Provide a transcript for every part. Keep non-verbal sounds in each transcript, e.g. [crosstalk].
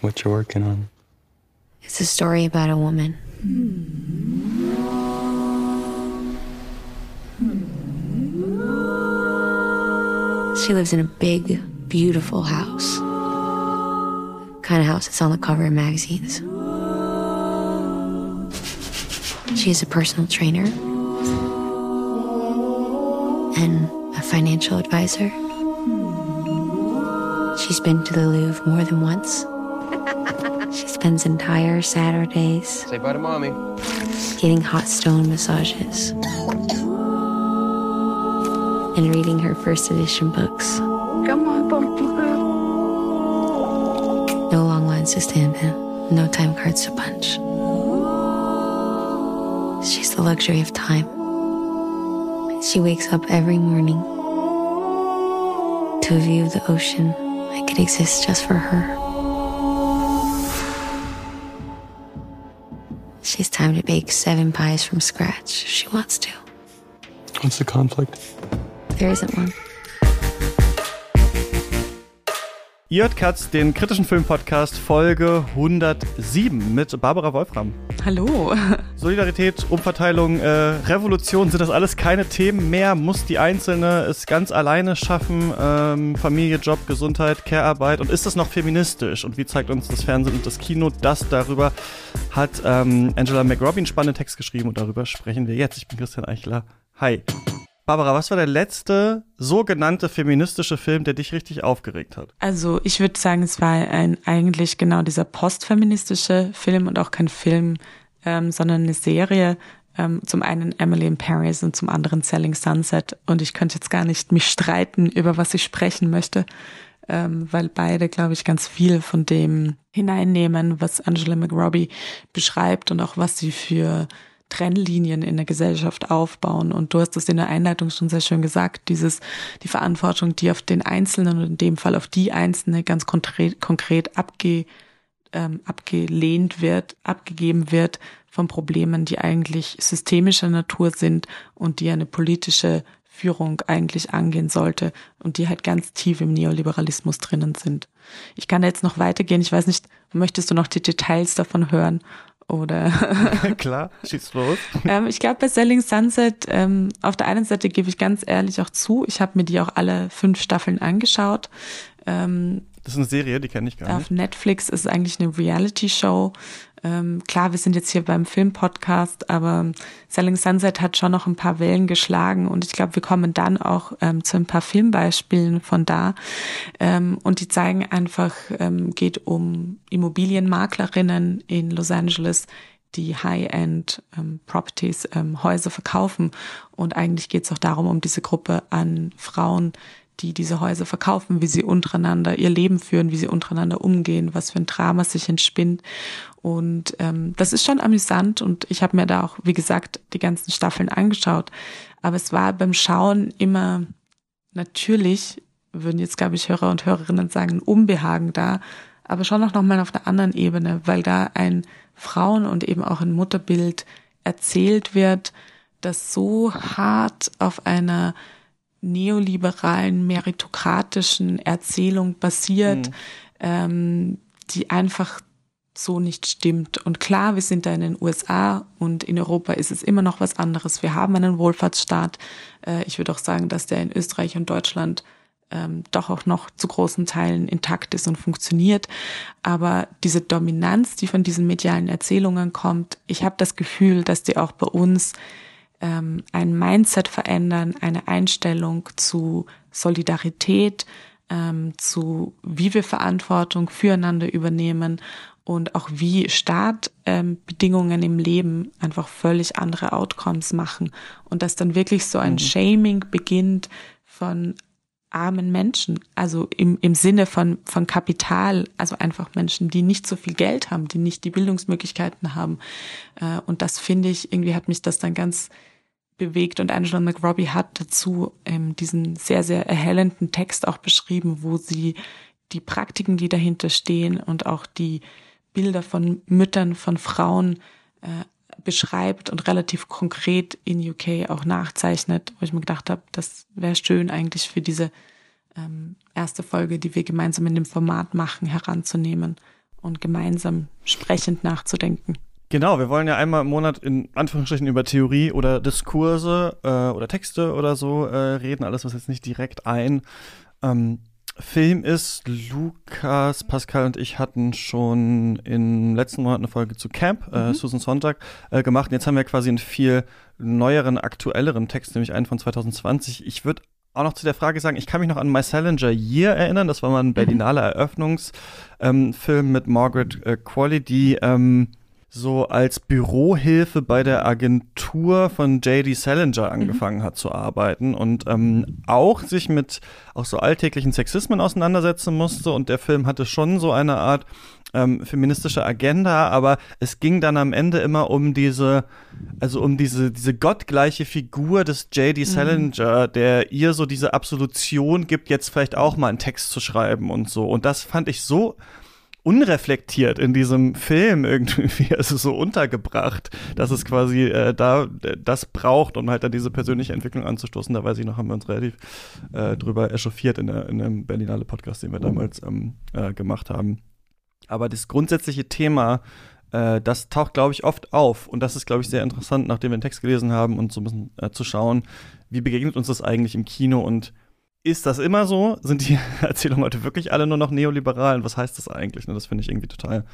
what you're working on. It's a story about a woman. She lives in a big, beautiful house. Kind of house that's on the cover of magazines. She is a personal trainer and a financial advisor. She's been to the Louvre more than once. She spends entire Saturdays Say bye to mommy. getting hot stone massages and reading her first edition books. No long lines to stand in, no time cards to punch. She's the luxury of time. She wakes up every morning to a view of the ocean that could exist just for her. Time to bake seven pies from scratch if she wants to. What's the conflict? There isn't one. Ihr hört Katz, den kritischen Filmpodcast Folge 107 mit Barbara Wolfram. Hallo. [laughs] Solidarität, Umverteilung, äh, Revolution, sind das alles keine Themen mehr? Muss die Einzelne es ganz alleine schaffen? Ähm, Familie, Job, Gesundheit, Care-Arbeit? Und ist das noch feministisch? Und wie zeigt uns das Fernsehen und das Kino das darüber? Hat ähm, Angela McRobin einen spannenden Text geschrieben und darüber sprechen wir jetzt. Ich bin Christian Eichler. Hi. Barbara, was war der letzte sogenannte feministische Film, der dich richtig aufgeregt hat? Also ich würde sagen, es war ein eigentlich genau dieser postfeministische Film und auch kein Film, ähm, sondern eine Serie. Ähm, zum einen Emily in Paris und zum anderen Selling Sunset. Und ich könnte jetzt gar nicht mich streiten, über was ich sprechen möchte, ähm, weil beide, glaube ich, ganz viel von dem hineinnehmen, was Angela McRobbie beschreibt und auch was sie für Trennlinien in der Gesellschaft aufbauen. Und du hast es in der Einleitung schon sehr schön gesagt, dieses, die Verantwortung, die auf den Einzelnen und in dem Fall auf die Einzelne ganz konkret, konkret abge, ähm, abgelehnt wird, abgegeben wird von Problemen, die eigentlich systemischer Natur sind und die eine politische Führung eigentlich angehen sollte und die halt ganz tief im Neoliberalismus drinnen sind. Ich kann jetzt noch weitergehen. Ich weiß nicht, möchtest du noch die Details davon hören oder [laughs] Klar, schieß los. [laughs] ähm, ich glaube, bei Selling Sunset, ähm, auf der einen Seite gebe ich ganz ehrlich auch zu, ich habe mir die auch alle fünf Staffeln angeschaut. Ähm, Das ist eine Serie, die kenne ich gar auf nicht. Netflix ist es eigentlich eine Reality-Show. Ähm, klar, wir sind jetzt hier beim Filmpodcast, aber Selling Sunset hat schon noch ein paar Wellen geschlagen und ich glaube, wir kommen dann auch ähm, zu ein paar Filmbeispielen von da. Ähm, und die zeigen einfach, ähm, geht um Immobilienmaklerinnen in Los Angeles, die High-End ähm, Properties, ähm, Häuser verkaufen. Und eigentlich geht es auch darum, um diese Gruppe an Frauen, die diese Häuser verkaufen, wie sie untereinander ihr Leben führen, wie sie untereinander umgehen, was für ein Drama sich entspinnt. Und ähm, das ist schon amüsant und ich habe mir da auch, wie gesagt, die ganzen Staffeln angeschaut. Aber es war beim Schauen immer natürlich, würden jetzt, glaube ich, Hörer und Hörerinnen sagen, ein Unbehagen da, aber schon auch nochmal auf einer anderen Ebene, weil da ein Frauen- und eben auch ein Mutterbild erzählt wird, das so hart auf einer neoliberalen, meritokratischen Erzählung basiert, ähm, die einfach so nicht stimmt. Und klar, wir sind da in den USA und in Europa ist es immer noch was anderes. Wir haben einen Wohlfahrtsstaat. Äh, ich würde auch sagen, dass der in Österreich und Deutschland ähm, doch auch noch zu großen Teilen intakt ist und funktioniert. Aber diese Dominanz, die von diesen medialen Erzählungen kommt, ich habe das Gefühl, dass die auch bei uns ähm, ein Mindset verändern, eine Einstellung zu Solidarität, ähm, zu wie wir Verantwortung füreinander übernehmen und auch wie Startbedingungen im Leben einfach völlig andere Outcomes machen. Und dass dann wirklich so ein Shaming beginnt von armen Menschen, also im, im Sinne von, von Kapital, also einfach Menschen, die nicht so viel Geld haben, die nicht die Bildungsmöglichkeiten haben. Äh, Und das finde ich, irgendwie hat mich das dann ganz bewegt. Und Angela McRobbie hat dazu ähm, diesen sehr, sehr erhellenden Text auch beschrieben, wo sie die Praktiken, die dahinter stehen und auch die Bilder von Müttern, von Frauen äh, beschreibt und relativ konkret in UK auch nachzeichnet, wo ich mir gedacht habe, das wäre schön eigentlich für diese ähm, erste Folge, die wir gemeinsam in dem Format machen, heranzunehmen. und gemeinsam sprechend nachzudenken. Genau, wir wollen ja einmal im Monat in Anführungsstrichen über Theorie oder Diskurse äh, oder Texte oder so äh, reden, alles was jetzt nicht direkt ein ähm, Film ist. Lukas, Pascal und ich hatten schon im letzten Monat eine Folge zu Camp, äh, mhm. Susan Sonntag, äh, gemacht. Und jetzt haben wir quasi einen viel neueren, aktuelleren Text, nämlich einen von 2020. Ich würde auch noch zu der Frage sagen, ich kann mich noch an My Salinger Year erinnern. Das war mal ein mhm. Berlinale Eröffnungsfilm ähm, mit Margaret äh, Qualley, die ähm, so als Bürohilfe bei der Agentur von J.D. Salinger mhm. angefangen mhm. hat zu arbeiten und ähm, auch sich mit auch so alltäglichen Sexismen auseinandersetzen musste. Und der Film hatte schon so eine Art ähm, feministische Agenda, aber es ging dann am Ende immer um diese, also um diese, diese gottgleiche Figur des J.D. Mhm. Salinger, mhm. der ihr so diese Absolution gibt, jetzt vielleicht auch mal einen Text zu schreiben und so. Und das fand ich so unreflektiert in diesem Film irgendwie, [laughs] also so untergebracht, dass es quasi äh, da das braucht, um halt dann diese persönliche Entwicklung anzustoßen. Da weiß ich noch, haben wir uns relativ äh, drüber echauffiert in, der, in dem Berlinale Podcast, den wir damals ähm, äh, gemacht haben. Aber das grundsätzliche Thema, äh, das taucht, glaube ich, oft auf. Und das ist, glaube ich, sehr interessant, nachdem wir den Text gelesen haben und so ein bisschen äh, zu schauen, wie begegnet uns das eigentlich im Kino und ist das immer so? Sind die [laughs] Erzählungen heute wirklich alle nur noch neoliberal? Und was heißt das eigentlich? Ne, das finde ich irgendwie total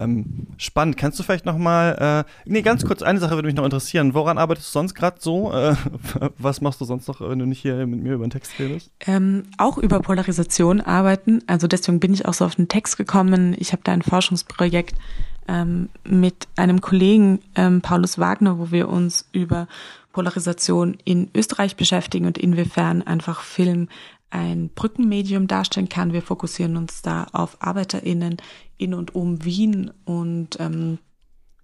ähm, spannend. Kannst du vielleicht noch mal, äh, nee, ganz kurz, eine Sache würde mich noch interessieren. Woran arbeitest du sonst gerade so? Äh, [laughs] was machst du sonst noch, wenn du nicht hier mit mir über den Text redest? Ähm, auch über Polarisation arbeiten. Also deswegen bin ich auch so auf den Text gekommen. Ich habe da ein Forschungsprojekt ähm, mit einem Kollegen, ähm, Paulus Wagner, wo wir uns über Polarisation in Österreich beschäftigen und inwiefern einfach Film ein Brückenmedium darstellen kann. Wir fokussieren uns da auf ArbeiterInnen in und um Wien und ähm,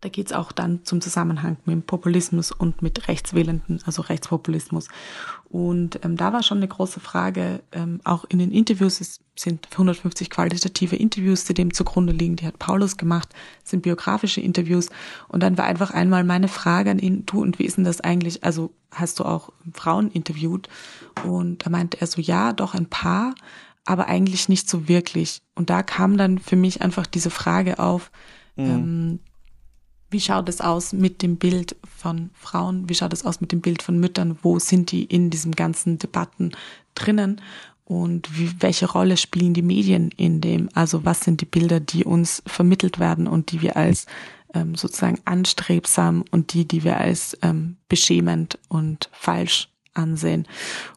da geht es auch dann zum Zusammenhang mit Populismus und mit Rechtswählenden, also Rechtspopulismus. Und ähm, da war schon eine große Frage, ähm, auch in den Interviews, es sind 150 qualitative Interviews, die dem zugrunde liegen, die hat Paulus gemacht, sind biografische Interviews. Und dann war einfach einmal meine Frage an ihn, du, und wie ist denn das eigentlich, also hast du auch Frauen interviewt? Und da meinte er so, ja, doch ein paar, aber eigentlich nicht so wirklich. Und da kam dann für mich einfach diese Frage auf, mhm. ähm, wie schaut es aus mit dem Bild von Frauen? Wie schaut es aus mit dem Bild von Müttern? Wo sind die in diesem ganzen Debatten drinnen? Und wie, welche Rolle spielen die Medien in dem? Also was sind die Bilder, die uns vermittelt werden und die wir als ähm, sozusagen anstrebsam und die, die wir als ähm, beschämend und falsch ansehen?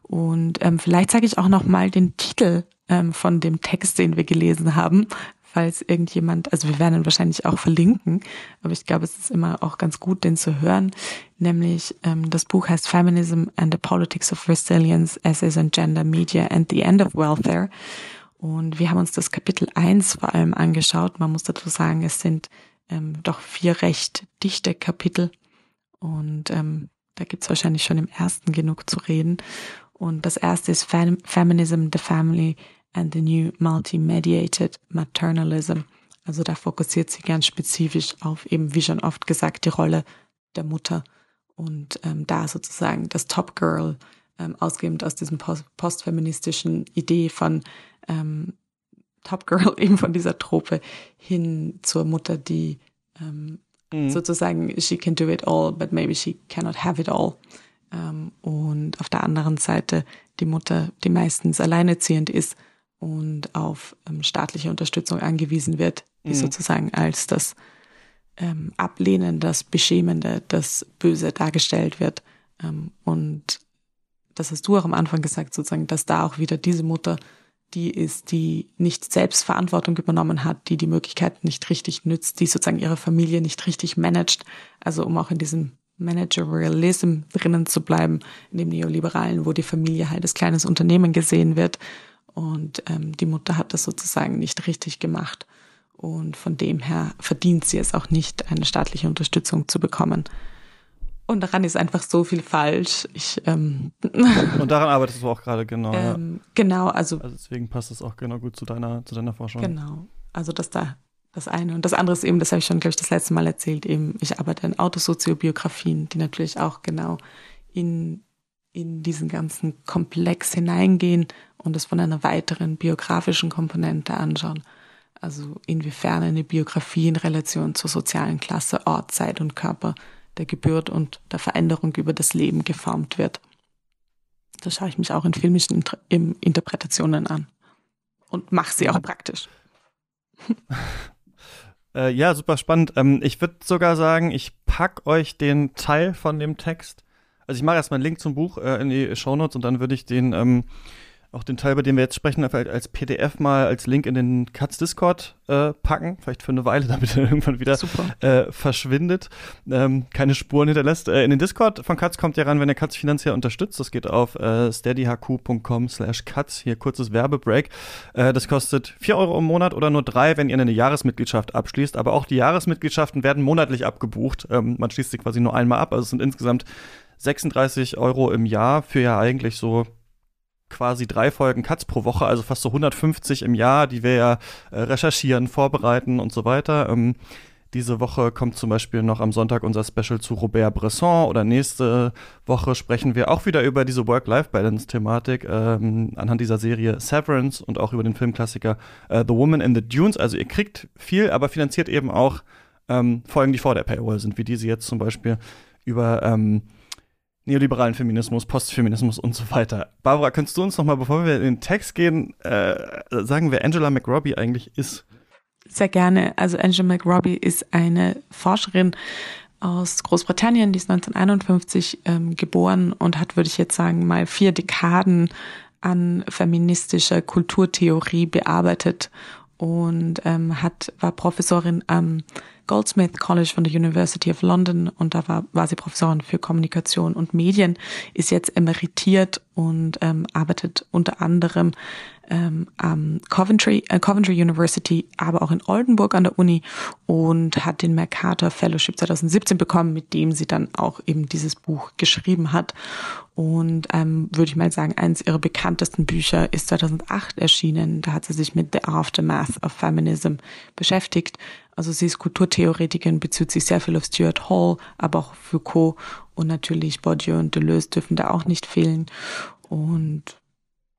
Und ähm, vielleicht sage ich auch noch mal den Titel ähm, von dem Text, den wir gelesen haben, falls irgendjemand, also wir werden ihn wahrscheinlich auch verlinken, aber ich glaube, es ist immer auch ganz gut, den zu hören. Nämlich ähm, das Buch heißt Feminism and the Politics of Resilience, Essays on Gender, Media and the End of Welfare. Und wir haben uns das Kapitel 1 vor allem angeschaut. Man muss dazu sagen, es sind ähm, doch vier recht dichte Kapitel. Und ähm, da gibt's wahrscheinlich schon im ersten genug zu reden. Und das erste ist Fem Feminism, the Family and the New Multi-Mediated Maternalism. Also da fokussiert sie ganz spezifisch auf eben, wie schon oft gesagt, die Rolle der Mutter und ähm, da sozusagen das Top Girl, ähm, ausgehend aus diesem post postfeministischen Idee von ähm, Top Girl, [laughs] eben von dieser Trope, hin zur Mutter, die ähm, mhm. sozusagen, she can do it all, but maybe she cannot have it all. Ähm, und auf der anderen Seite die Mutter, die meistens alleinerziehend ist und auf ähm, staatliche Unterstützung angewiesen wird, die mhm. sozusagen als das ähm, Ablehnen, das Beschämende, das Böse dargestellt wird. Ähm, und das hast du auch am Anfang gesagt, sozusagen, dass da auch wieder diese Mutter die ist, die nicht selbst Verantwortung übernommen hat, die die Möglichkeiten nicht richtig nützt, die sozusagen ihre Familie nicht richtig managt. Also um auch in diesem Managerialism drinnen zu bleiben, in dem Neoliberalen, wo die Familie halt als kleines Unternehmen gesehen wird und ähm, die Mutter hat das sozusagen nicht richtig gemacht. Und von dem her verdient sie es auch nicht, eine staatliche Unterstützung zu bekommen. Und daran ist einfach so viel falsch. Ich, ähm, und daran arbeitest du auch gerade genau. Ähm, ja. Genau, also, also deswegen passt es auch genau gut zu deiner, zu deiner Forschung. Genau. Also dass da das eine. Und das andere ist eben, das habe ich schon, glaube ich, das letzte Mal erzählt, eben, ich arbeite in Autosoziobiografien, die natürlich auch genau in in diesen ganzen Komplex hineingehen und es von einer weiteren biografischen Komponente anschauen. Also inwiefern eine Biografie in Relation zur sozialen Klasse, Ort, Zeit und Körper der Geburt und der Veränderung über das Leben geformt wird. Da schaue ich mich auch in filmischen Inter Interpretationen an und mache sie auch praktisch. [laughs] Äh, ja, super spannend. Ähm, ich würde sogar sagen, ich pack euch den Teil von dem Text. Also ich mache erstmal einen Link zum Buch äh, in die Shownotes und dann würde ich den ähm, auch den Teil, über den wir jetzt sprechen, als PDF mal als Link in den Katz Discord äh, packen, vielleicht für eine Weile, [laughs] damit er irgendwann wieder äh, verschwindet, ähm, keine Spuren hinterlässt. Äh, in den Discord von Katz kommt ihr ran, wenn ihr Katz finanziell unterstützt. Das geht auf äh, steadyhq.com slash Katz. Hier kurzes Werbebreak. Äh, das kostet vier Euro im Monat oder nur drei, wenn ihr eine Jahresmitgliedschaft abschließt. Aber auch die Jahresmitgliedschaften werden monatlich abgebucht. Ähm, man schließt sie quasi nur einmal ab. Also es sind insgesamt 36 Euro im Jahr für ja eigentlich so quasi drei Folgen Cuts pro Woche, also fast so 150 im Jahr, die wir ja äh, recherchieren, vorbereiten und so weiter. Ähm, diese Woche kommt zum Beispiel noch am Sonntag unser Special zu Robert Bresson oder nächste Woche sprechen wir auch wieder über diese Work-Life-Balance-Thematik ähm, anhand dieser Serie Severance und auch über den Filmklassiker äh, The Woman in the Dunes. Also ihr kriegt viel, aber finanziert eben auch ähm, Folgen, die vor der Paywall sind, wie diese jetzt zum Beispiel über ähm, neoliberalen Feminismus, Postfeminismus und so weiter. Barbara, könntest du uns noch mal, bevor wir in den Text gehen, äh, sagen, wer Angela McRobbie eigentlich ist? Sehr gerne. Also Angela McRobbie ist eine Forscherin aus Großbritannien, die ist 1951 ähm, geboren und hat, würde ich jetzt sagen, mal vier Dekaden an feministischer Kulturtheorie bearbeitet und ähm, hat, war Professorin am Goldsmith College von der University of London und da war, war sie Professorin für Kommunikation und Medien, ist jetzt emeritiert und ähm, arbeitet unter anderem ähm, am Coventry, äh, Coventry University, aber auch in Oldenburg an der Uni und hat den Mercator Fellowship 2017 bekommen, mit dem sie dann auch eben dieses Buch geschrieben hat. Und ähm, würde ich mal sagen, eines ihrer bekanntesten Bücher ist 2008 erschienen. Da hat sie sich mit The Aftermath of Feminism beschäftigt. Also sie ist Kulturtheoretikerin, bezieht sich sehr viel auf Stuart Hall, aber auch Foucault und natürlich Bourdieu und Deleuze dürfen da auch nicht fehlen. Und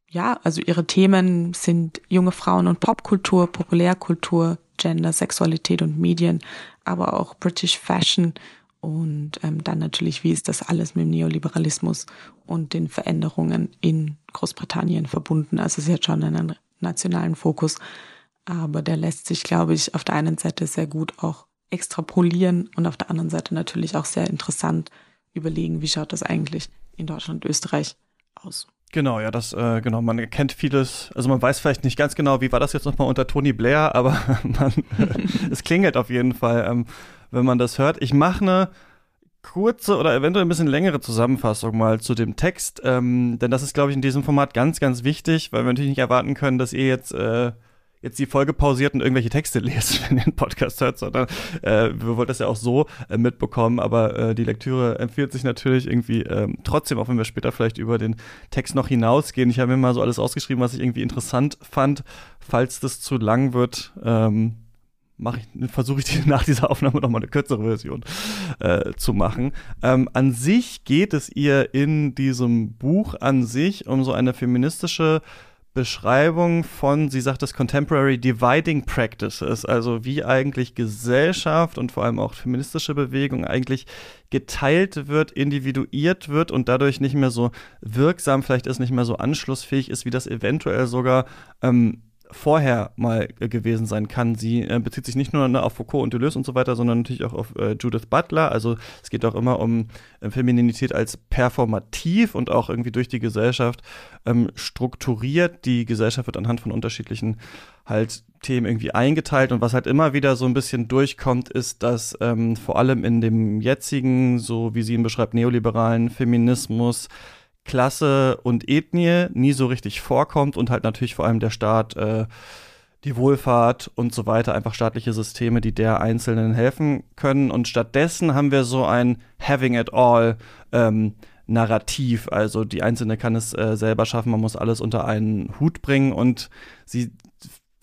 ja, also ihre Themen sind junge Frauen und Popkultur, Populärkultur, Gender, Sexualität und Medien, aber auch British Fashion und ähm, dann natürlich, wie ist das alles mit dem Neoliberalismus und den Veränderungen in Großbritannien verbunden. Also sie hat schon einen nationalen Fokus, aber der lässt sich, glaube ich, auf der einen Seite sehr gut auch extrapolieren und auf der anderen Seite natürlich auch sehr interessant überlegen, wie schaut das eigentlich in Deutschland und Österreich aus. Genau, ja, das, äh, genau, man kennt vieles, also man weiß vielleicht nicht ganz genau, wie war das jetzt nochmal unter Tony Blair, aber [laughs] man, [laughs] es klingelt auf jeden Fall, ähm, wenn man das hört. Ich mache eine kurze oder eventuell ein bisschen längere Zusammenfassung mal zu dem Text, ähm, denn das ist, glaube ich, in diesem Format ganz, ganz wichtig, weil wir natürlich nicht erwarten können, dass ihr jetzt äh, jetzt die Folge pausiert und irgendwelche Texte [laughs] lest, wenn ihr den Podcast hört, sondern äh, wir wollten das ja auch so äh, mitbekommen, aber äh, die Lektüre empfiehlt sich natürlich irgendwie ähm, trotzdem, auch wenn wir später vielleicht über den Text noch hinausgehen. Ich habe mir mal so alles ausgeschrieben, was ich irgendwie interessant fand. Falls das zu lang wird, ähm, ich, versuche ich [laughs] nach dieser Aufnahme noch mal eine kürzere Version äh, zu machen. Ähm, an sich geht es ihr in diesem Buch an sich um so eine feministische Beschreibung von, sie sagt das Contemporary Dividing Practices, also wie eigentlich Gesellschaft und vor allem auch feministische Bewegung eigentlich geteilt wird, individuiert wird und dadurch nicht mehr so wirksam, vielleicht ist nicht mehr so anschlussfähig ist, wie das eventuell sogar ähm, vorher mal äh, gewesen sein kann. Sie äh, bezieht sich nicht nur ne, auf Foucault und Deleuze und so weiter, sondern natürlich auch auf äh, Judith Butler. Also es geht auch immer um äh, Femininität als performativ und auch irgendwie durch die Gesellschaft ähm, strukturiert. Die Gesellschaft wird anhand von unterschiedlichen halt Themen irgendwie eingeteilt und was halt immer wieder so ein bisschen durchkommt, ist, dass ähm, vor allem in dem jetzigen, so wie sie ihn beschreibt, neoliberalen Feminismus Klasse und Ethnie nie so richtig vorkommt und halt natürlich vor allem der Staat, äh, die Wohlfahrt und so weiter, einfach staatliche Systeme, die der Einzelnen helfen können. Und stattdessen haben wir so ein Having it all ähm, Narrativ. Also die Einzelne kann es äh, selber schaffen, man muss alles unter einen Hut bringen. Und sie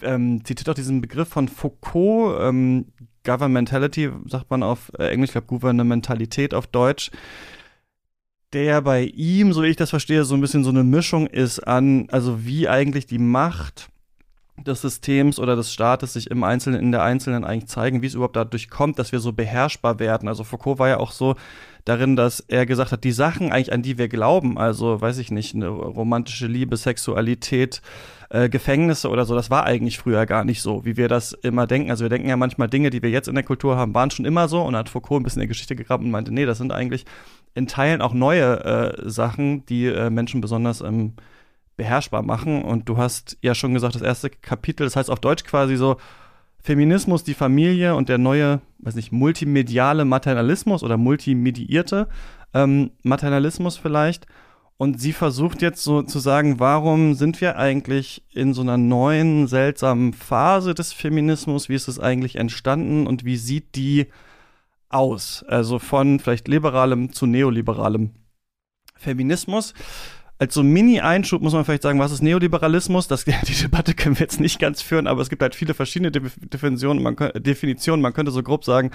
ähm, zitiert auch diesen Begriff von Foucault, ähm, Governmentality, sagt man auf äh, Englisch, ich glaube Gouvernementalität auf Deutsch der bei ihm, so wie ich das verstehe, so ein bisschen so eine Mischung ist an, also wie eigentlich die Macht des Systems oder des Staates sich im Einzelnen, in der Einzelnen eigentlich zeigen, wie es überhaupt dadurch kommt, dass wir so beherrschbar werden. Also Foucault war ja auch so darin, dass er gesagt hat, die Sachen eigentlich, an die wir glauben, also weiß ich nicht, eine romantische Liebe, Sexualität, äh, Gefängnisse oder so, das war eigentlich früher gar nicht so, wie wir das immer denken. Also wir denken ja manchmal Dinge, die wir jetzt in der Kultur haben, waren schon immer so und hat Foucault ein bisschen in der Geschichte gegraben und meinte, nee, das sind eigentlich in Teilen auch neue äh, Sachen, die äh, Menschen besonders ähm, beherrschbar machen. Und du hast ja schon gesagt, das erste Kapitel, das heißt auf Deutsch quasi so Feminismus, die Familie und der neue, weiß nicht, multimediale Maternalismus oder multimediierte ähm, Maternalismus vielleicht. Und sie versucht jetzt so zu sagen, warum sind wir eigentlich in so einer neuen, seltsamen Phase des Feminismus? Wie ist es eigentlich entstanden und wie sieht die aus? Also von vielleicht liberalem zu neoliberalem Feminismus als so Mini-Einschub muss man vielleicht sagen, was ist Neoliberalismus? Das, [laughs] die Debatte können wir jetzt nicht ganz führen, aber es gibt halt viele verschiedene Definitionen. Man, Definitionen. man könnte so grob sagen,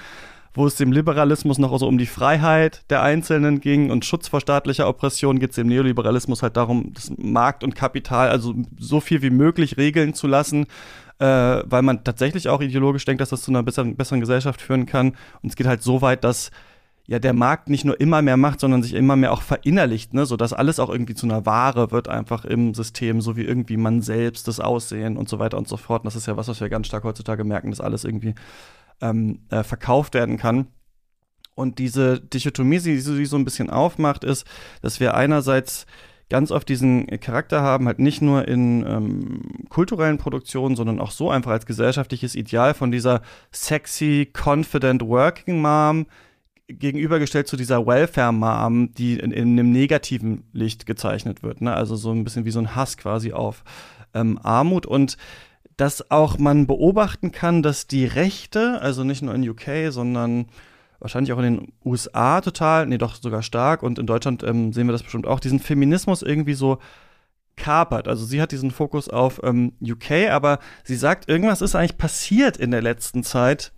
wo es dem Liberalismus noch so um die Freiheit der Einzelnen ging und Schutz vor staatlicher Oppression, geht es dem Neoliberalismus halt darum, das Markt und Kapital, also so viel wie möglich regeln zu lassen, äh, weil man tatsächlich auch ideologisch denkt, dass das zu einer besseren, besseren Gesellschaft führen kann. Und es geht halt so weit, dass ja der Markt nicht nur immer mehr macht, sondern sich immer mehr auch verinnerlicht, ne, so alles auch irgendwie zu einer Ware wird einfach im System, so wie irgendwie man selbst das Aussehen und so weiter und so fort. Und das ist ja was, was wir ganz stark heutzutage merken, dass alles irgendwie ähm, äh, verkauft werden kann. Und diese Dichotomie, die sie so ein bisschen aufmacht, ist, dass wir einerseits ganz oft diesen Charakter haben, halt nicht nur in ähm, kulturellen Produktionen, sondern auch so einfach als gesellschaftliches Ideal von dieser sexy, confident Working Mom, gegenübergestellt zu dieser Welfare-Mom, die in, in, einem negativen Licht gezeichnet wird. Ne? Also so ein bisschen wie so ein Hass quasi auf ähm, Armut und dass auch man beobachten kann, dass die Rechte, also nicht nur in UK, sondern wahrscheinlich auch in den USA total, nee, doch sogar stark und in Deutschland ähm, sehen wir das bestimmt auch, diesen Feminismus irgendwie so kapert. Also sie hat diesen Fokus auf ähm, UK, aber sie sagt, irgendwas ist eigentlich passiert in der letzten Zeit,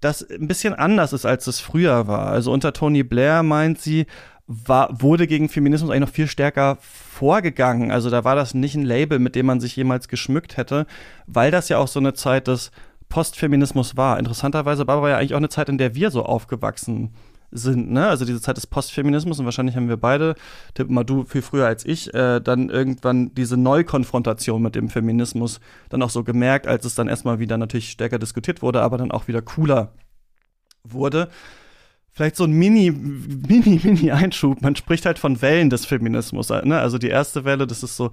das ein bisschen anders ist, als es früher war. Also unter Tony Blair meint sie, war, wurde gegen Feminismus eigentlich noch viel stärker vorgegangen. Also da war das nicht ein Label, mit dem man sich jemals geschmückt hätte, weil das ja auch so eine Zeit des Postfeminismus war. Interessanterweise war aber ja eigentlich auch eine Zeit, in der wir so aufgewachsen sind, ne? Also diese Zeit des Postfeminismus und wahrscheinlich haben wir beide, tipp mal du viel früher als ich, äh, dann irgendwann diese Neukonfrontation mit dem Feminismus dann auch so gemerkt, als es dann erstmal wieder natürlich stärker diskutiert wurde, aber dann auch wieder cooler wurde. Vielleicht so ein Mini, Mini, Mini-Einschub. Man spricht halt von Wellen des Feminismus. Ne? Also die erste Welle, das ist so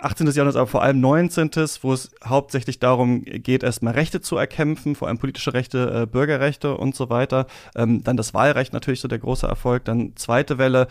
18. Jahrhundert, aber vor allem 19., wo es hauptsächlich darum geht, erstmal Rechte zu erkämpfen, vor allem politische Rechte, äh, Bürgerrechte und so weiter. Ähm, dann das Wahlrecht natürlich so der große Erfolg. Dann zweite Welle,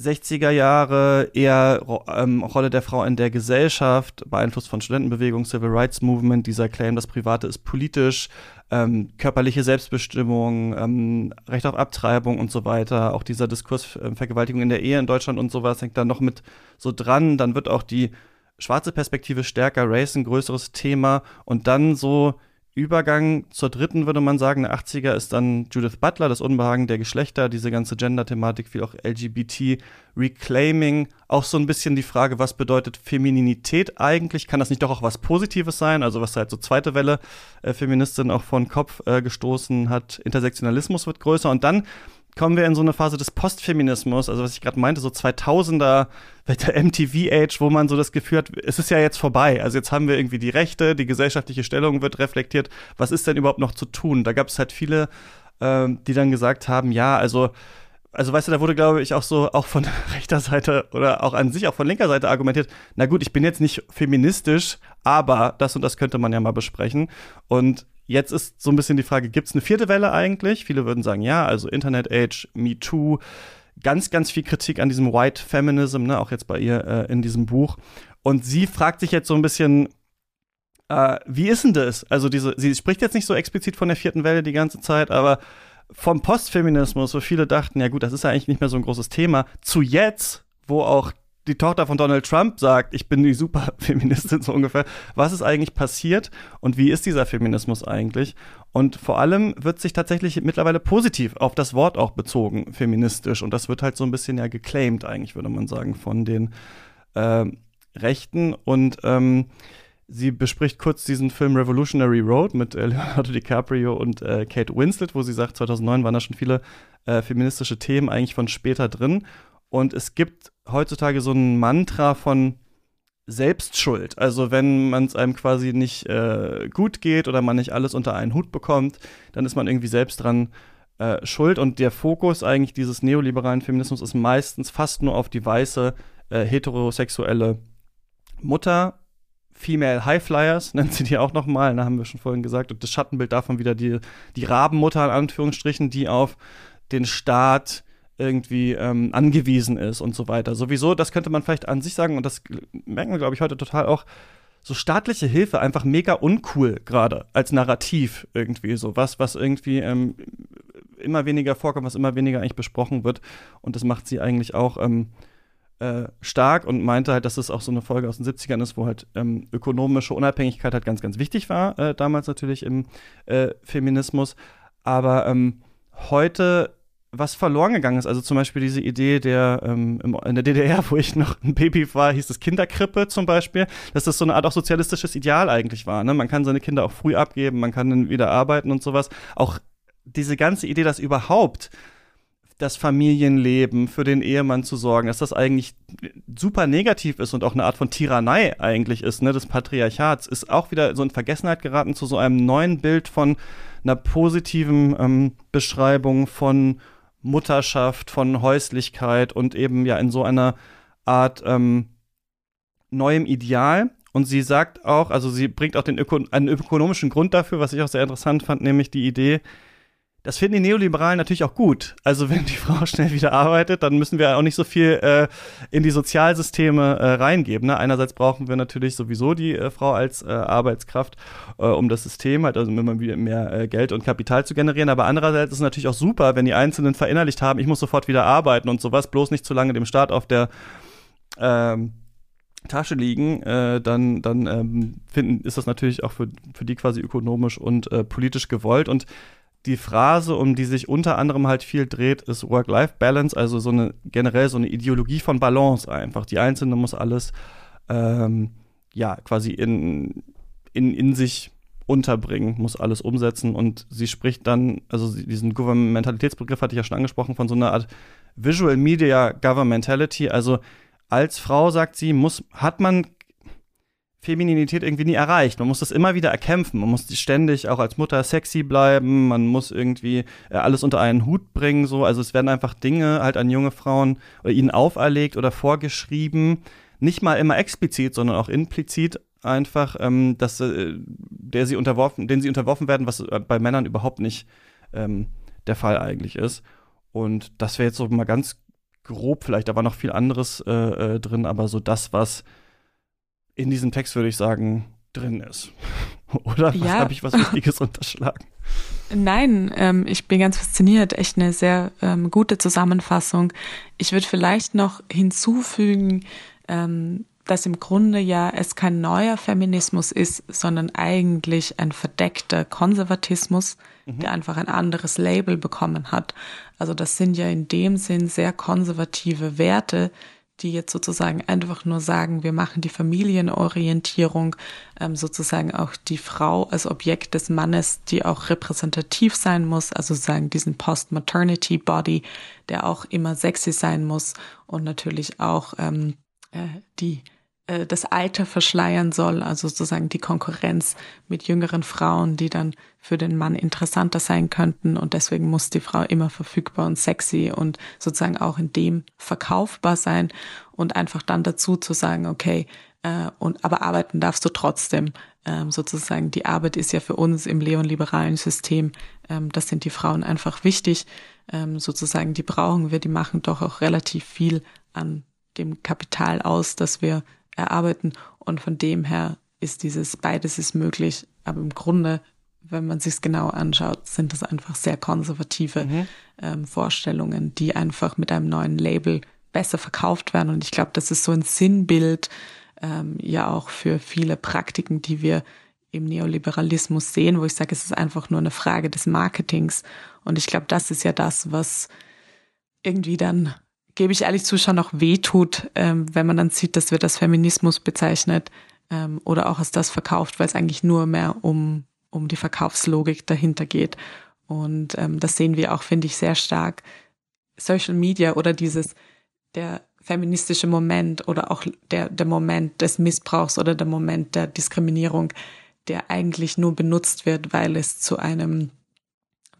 60er Jahre eher ähm, Rolle der Frau in der Gesellschaft, beeinflusst von Studentenbewegung, Civil Rights Movement, dieser Claim, das Private ist politisch, ähm, körperliche Selbstbestimmung, ähm, Recht auf Abtreibung und so weiter, auch dieser Diskurs äh, Vergewaltigung in der Ehe in Deutschland und sowas hängt da noch mit so dran. Dann wird auch die schwarze Perspektive stärker, Race ein größeres Thema und dann so Übergang zur dritten, würde man sagen, der 80er ist dann Judith Butler, das Unbehagen der Geschlechter, diese ganze Gender-Thematik, viel auch LGBT, Reclaiming, auch so ein bisschen die Frage, was bedeutet Femininität eigentlich? Kann das nicht doch auch was Positives sein? Also was halt so zweite Welle äh, Feministin auch vor den Kopf äh, gestoßen hat. Intersektionalismus wird größer und dann kommen wir in so eine Phase des Postfeminismus, also was ich gerade meinte, so 2000er, der MTV-Age, wo man so das Gefühl hat, es ist ja jetzt vorbei. Also jetzt haben wir irgendwie die Rechte, die gesellschaftliche Stellung wird reflektiert. Was ist denn überhaupt noch zu tun? Da gab es halt viele, ähm, die dann gesagt haben, ja, also also weißt du, da wurde, glaube ich, auch so, auch von [laughs] rechter Seite oder auch an sich, auch von linker Seite argumentiert, na gut, ich bin jetzt nicht feministisch, aber das und das könnte man ja mal besprechen. Und Jetzt ist so ein bisschen die Frage, gibt es eine vierte Welle eigentlich? Viele würden sagen, ja, also Internet Age, Me Too, ganz, ganz viel Kritik an diesem White Feminism, ne, auch jetzt bei ihr äh, in diesem Buch. Und sie fragt sich jetzt so ein bisschen, äh, wie ist denn das? Also diese, sie spricht jetzt nicht so explizit von der vierten Welle die ganze Zeit, aber vom Postfeminismus, wo viele dachten, ja gut, das ist ja eigentlich nicht mehr so ein großes Thema, zu jetzt, wo auch die Tochter von Donald Trump sagt, ich bin die Superfeministin [laughs] so ungefähr. Was ist eigentlich passiert und wie ist dieser Feminismus eigentlich? Und vor allem wird sich tatsächlich mittlerweile positiv auf das Wort auch bezogen, feministisch. Und das wird halt so ein bisschen ja geclaimed eigentlich, würde man sagen, von den äh, Rechten. Und ähm, Sie bespricht kurz diesen Film Revolutionary Road mit äh, [laughs] Leonardo DiCaprio und äh, Kate Winslet, wo sie sagt, 2009 waren da schon viele äh, feministische Themen eigentlich von später drin. Und es gibt heutzutage so ein Mantra von Selbstschuld. Also wenn man es einem quasi nicht äh, gut geht oder man nicht alles unter einen Hut bekommt, dann ist man irgendwie selbst dran äh, schuld. Und der Fokus eigentlich dieses neoliberalen Feminismus ist meistens fast nur auf die weiße äh, heterosexuelle Mutter. Female Highflyers [laughs] nennt sie die auch nochmal, da haben wir schon vorhin gesagt. Und das Schattenbild davon wieder die, die Rabenmutter in Anführungsstrichen, die auf den Staat irgendwie ähm, angewiesen ist und so weiter. Sowieso, das könnte man vielleicht an sich sagen, und das merken wir, glaube ich, heute total auch, so staatliche Hilfe einfach mega uncool gerade als Narrativ irgendwie so was, was irgendwie ähm, immer weniger vorkommt, was immer weniger eigentlich besprochen wird. Und das macht sie eigentlich auch ähm, äh, stark und meinte halt, dass es auch so eine Folge aus den 70ern ist, wo halt ähm, ökonomische Unabhängigkeit halt ganz, ganz wichtig war, äh, damals natürlich im äh, Feminismus. Aber ähm, heute was verloren gegangen ist. Also zum Beispiel diese Idee der ähm, in der DDR, wo ich noch ein Baby war, hieß es Kinderkrippe zum Beispiel, dass das so eine Art auch sozialistisches Ideal eigentlich war. Ne? Man kann seine Kinder auch früh abgeben, man kann dann wieder arbeiten und sowas. Auch diese ganze Idee, dass überhaupt das Familienleben für den Ehemann zu sorgen, dass das eigentlich super negativ ist und auch eine Art von Tyrannei eigentlich ist, ne, des Patriarchats, ist auch wieder so in Vergessenheit geraten zu so einem neuen Bild von einer positiven ähm, Beschreibung von Mutterschaft, von Häuslichkeit und eben ja in so einer Art ähm, neuem Ideal. Und sie sagt auch, also sie bringt auch den Öko einen ökonomischen Grund dafür, was ich auch sehr interessant fand, nämlich die Idee, das finden die Neoliberalen natürlich auch gut. Also wenn die Frau schnell wieder arbeitet, dann müssen wir auch nicht so viel äh, in die Sozialsysteme äh, reingeben. Ne? Einerseits brauchen wir natürlich sowieso die äh, Frau als äh, Arbeitskraft, äh, um das System halt, also immer wieder mehr äh, Geld und Kapital zu generieren. Aber andererseits ist es natürlich auch super, wenn die Einzelnen verinnerlicht haben, ich muss sofort wieder arbeiten und sowas, bloß nicht zu lange dem Staat auf der ähm, Tasche liegen, äh, dann, dann ähm, finden, ist das natürlich auch für, für die quasi ökonomisch und äh, politisch gewollt. Und die Phrase, um die sich unter anderem halt viel dreht, ist Work-Life-Balance, also so eine generell so eine Ideologie von Balance einfach. Die Einzelne muss alles ähm, ja quasi in, in, in sich unterbringen, muss alles umsetzen und sie spricht dann, also diesen Governmentalitätsbegriff hatte ich ja schon angesprochen, von so einer Art Visual Media Governmentality, also als Frau, sagt sie, muss, hat man Femininität irgendwie nie erreicht. Man muss das immer wieder erkämpfen. Man muss ständig auch als Mutter sexy bleiben. Man muss irgendwie äh, alles unter einen Hut bringen. So, also es werden einfach Dinge halt an junge Frauen oder ihnen auferlegt oder vorgeschrieben. Nicht mal immer explizit, sondern auch implizit einfach, ähm, dass äh, der sie unterworfen, denen sie unterworfen werden, was äh, bei Männern überhaupt nicht ähm, der Fall eigentlich ist. Und das wäre jetzt so mal ganz grob vielleicht. Da war noch viel anderes äh, äh, drin, aber so das, was in diesem Text, würde ich sagen, drin ist. [laughs] Oder ja. [laughs] habe ich was Wichtiges unterschlagen? Nein, ähm, ich bin ganz fasziniert. Echt eine sehr ähm, gute Zusammenfassung. Ich würde vielleicht noch hinzufügen, ähm, dass im Grunde ja es kein neuer Feminismus ist, sondern eigentlich ein verdeckter Konservatismus, mhm. der einfach ein anderes Label bekommen hat. Also das sind ja in dem Sinn sehr konservative Werte, die jetzt sozusagen einfach nur sagen, wir machen die Familienorientierung, ähm, sozusagen auch die Frau als Objekt des Mannes, die auch repräsentativ sein muss, also sozusagen diesen Post-Maternity Body, der auch immer sexy sein muss und natürlich auch ähm, äh, die äh, das Alter verschleiern soll, also sozusagen die Konkurrenz mit jüngeren Frauen, die dann für den Mann interessanter sein könnten und deswegen muss die Frau immer verfügbar und sexy und sozusagen auch in dem verkaufbar sein und einfach dann dazu zu sagen, okay, äh, und aber arbeiten darfst du trotzdem. Ähm, sozusagen die Arbeit ist ja für uns im neoliberalen System, ähm, das sind die Frauen einfach wichtig. Ähm, sozusagen die brauchen wir, die machen doch auch relativ viel an dem Kapital aus, das wir erarbeiten. Und von dem her ist dieses beides ist möglich. Aber im Grunde, wenn man sich es genau anschaut, sind das einfach sehr konservative mhm. ähm, Vorstellungen, die einfach mit einem neuen Label besser verkauft werden. Und ich glaube, das ist so ein Sinnbild ähm, ja auch für viele Praktiken, die wir im Neoliberalismus sehen, wo ich sage, es ist einfach nur eine Frage des Marketings. Und ich glaube, das ist ja das, was irgendwie dann gebe ich ehrlich zu, schon noch wehtut, ähm, wenn man dann sieht, dass wir das Feminismus bezeichnet, ähm, oder auch als das verkauft, weil es eigentlich nur mehr um, um die Verkaufslogik dahinter geht. Und ähm, das sehen wir auch, finde ich, sehr stark. Social Media oder dieses, der feministische Moment oder auch der, der Moment des Missbrauchs oder der Moment der Diskriminierung, der eigentlich nur benutzt wird, weil es zu einem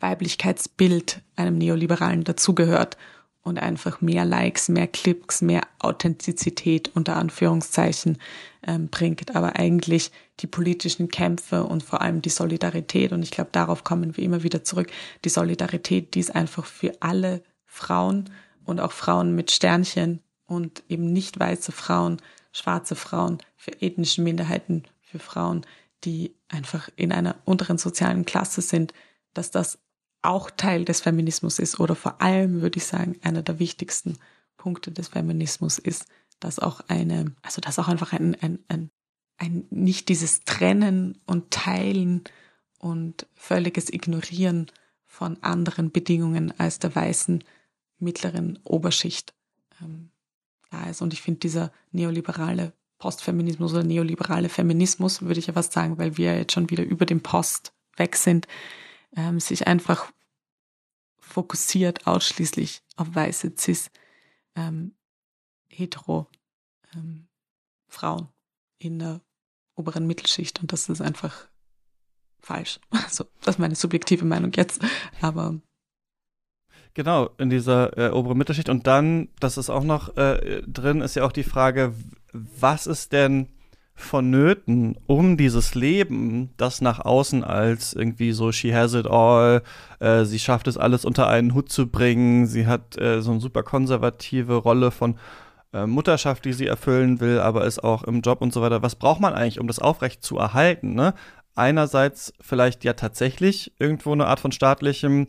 Weiblichkeitsbild, einem neoliberalen dazugehört und einfach mehr Likes, mehr Klicks, mehr Authentizität unter Anführungszeichen ähm, bringt, aber eigentlich die politischen Kämpfe und vor allem die Solidarität, und ich glaube, darauf kommen wir immer wieder zurück, die Solidarität, die ist einfach für alle Frauen und auch Frauen mit Sternchen und eben nicht weiße Frauen, schwarze Frauen, für ethnische Minderheiten, für Frauen, die einfach in einer unteren sozialen Klasse sind, dass das auch Teil des Feminismus ist oder vor allem würde ich sagen, einer der wichtigsten Punkte des Feminismus ist, dass auch eine, also dass auch einfach ein, ein, ein, ein nicht dieses Trennen und Teilen und völliges Ignorieren von anderen Bedingungen als der weißen mittleren Oberschicht ähm, da ist. Und ich finde dieser neoliberale Postfeminismus oder neoliberale Feminismus, würde ich ja fast sagen, weil wir jetzt schon wieder über den Post weg sind, ähm, sich einfach fokussiert ausschließlich auf weiße, cis, ähm, hetero ähm, Frauen in der oberen Mittelschicht. Und das ist einfach falsch. [laughs] Also, das ist meine subjektive Meinung jetzt. Aber Genau, in dieser äh, oberen Mittelschicht. Und dann, das ist auch noch äh, drin, ist ja auch die Frage, was ist denn vonnöten, um dieses Leben, das nach außen als irgendwie so she has it all, äh, sie schafft es alles unter einen Hut zu bringen, sie hat äh, so eine super konservative Rolle von äh, Mutterschaft, die sie erfüllen will, aber ist auch im Job und so weiter. Was braucht man eigentlich, um das aufrecht zu erhalten? Ne? Einerseits vielleicht ja tatsächlich irgendwo eine Art von staatlichem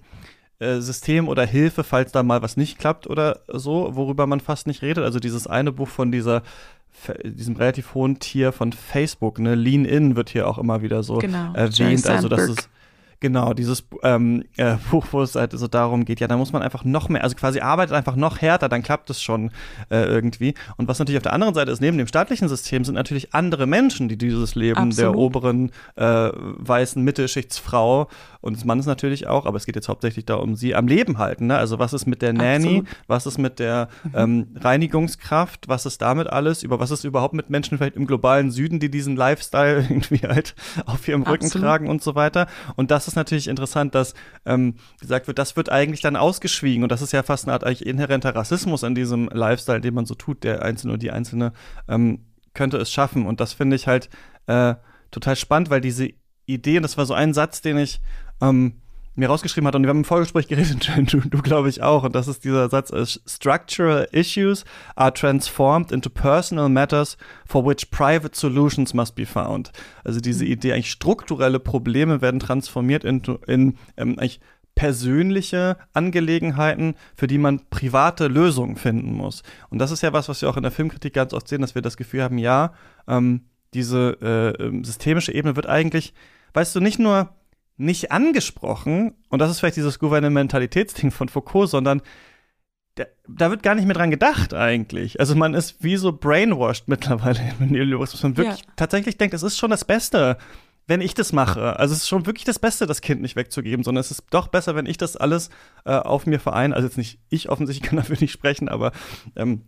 äh, System oder Hilfe, falls da mal was nicht klappt oder so, worüber man fast nicht redet. Also dieses eine Buch von dieser diesem relativ hohen Tier von Facebook, ne, Lean In wird hier auch immer wieder so genau, erwähnt. Also das ist Genau, dieses ähm, äh, [laughs] Buch, wo es halt so darum geht, ja, da muss man einfach noch mehr, also quasi arbeitet einfach noch härter, dann klappt es schon äh, irgendwie. Und was natürlich auf der anderen Seite ist, neben dem staatlichen System sind natürlich andere Menschen, die dieses Leben Absolut. der oberen äh, weißen Mittelschichtsfrau und des Mannes natürlich auch, aber es geht jetzt hauptsächlich darum, sie am Leben halten. Ne? Also was ist mit der Nanny, Absolut. was ist mit der mhm. ähm, Reinigungskraft, was ist damit alles, über was ist überhaupt mit Menschen vielleicht im globalen Süden, die diesen Lifestyle [laughs] irgendwie halt auf ihrem Rücken Absolut. tragen und so weiter. Und das ist natürlich interessant, dass ähm, gesagt wird, das wird eigentlich dann ausgeschwiegen und das ist ja fast eine Art eigentlich inhärenter Rassismus an diesem Lifestyle, den man so tut, der Einzelne oder die Einzelne ähm, könnte es schaffen. Und das finde ich halt äh, total spannend, weil diese Idee, und das war so ein Satz, den ich ähm, mir rausgeschrieben hat und wir haben im Vorgespräch geredet, [laughs] du, du glaube ich auch, und das ist dieser Satz, äh, Structural issues are transformed into personal matters for which private solutions must be found. Also diese mhm. Idee, eigentlich strukturelle Probleme werden transformiert into, in ähm, eigentlich persönliche Angelegenheiten, für die man private Lösungen finden muss. Und das ist ja was, was wir auch in der Filmkritik ganz oft sehen, dass wir das Gefühl haben, ja, ähm, diese äh, ähm, systemische Ebene wird eigentlich, weißt du, nicht nur nicht angesprochen, und das ist vielleicht dieses Gouvernementalitätsding von Foucault, sondern da, da, wird gar nicht mehr dran gedacht eigentlich. Also man ist wie so brainwashed mittlerweile [laughs] im Neoliberalismus. Man wirklich ja. tatsächlich denkt, es ist schon das Beste, wenn ich das mache. Also es ist schon wirklich das Beste, das Kind nicht wegzugeben, sondern es ist doch besser, wenn ich das alles äh, auf mir vereine. Also jetzt nicht ich offensichtlich [laughs] kann dafür nicht sprechen, aber ähm,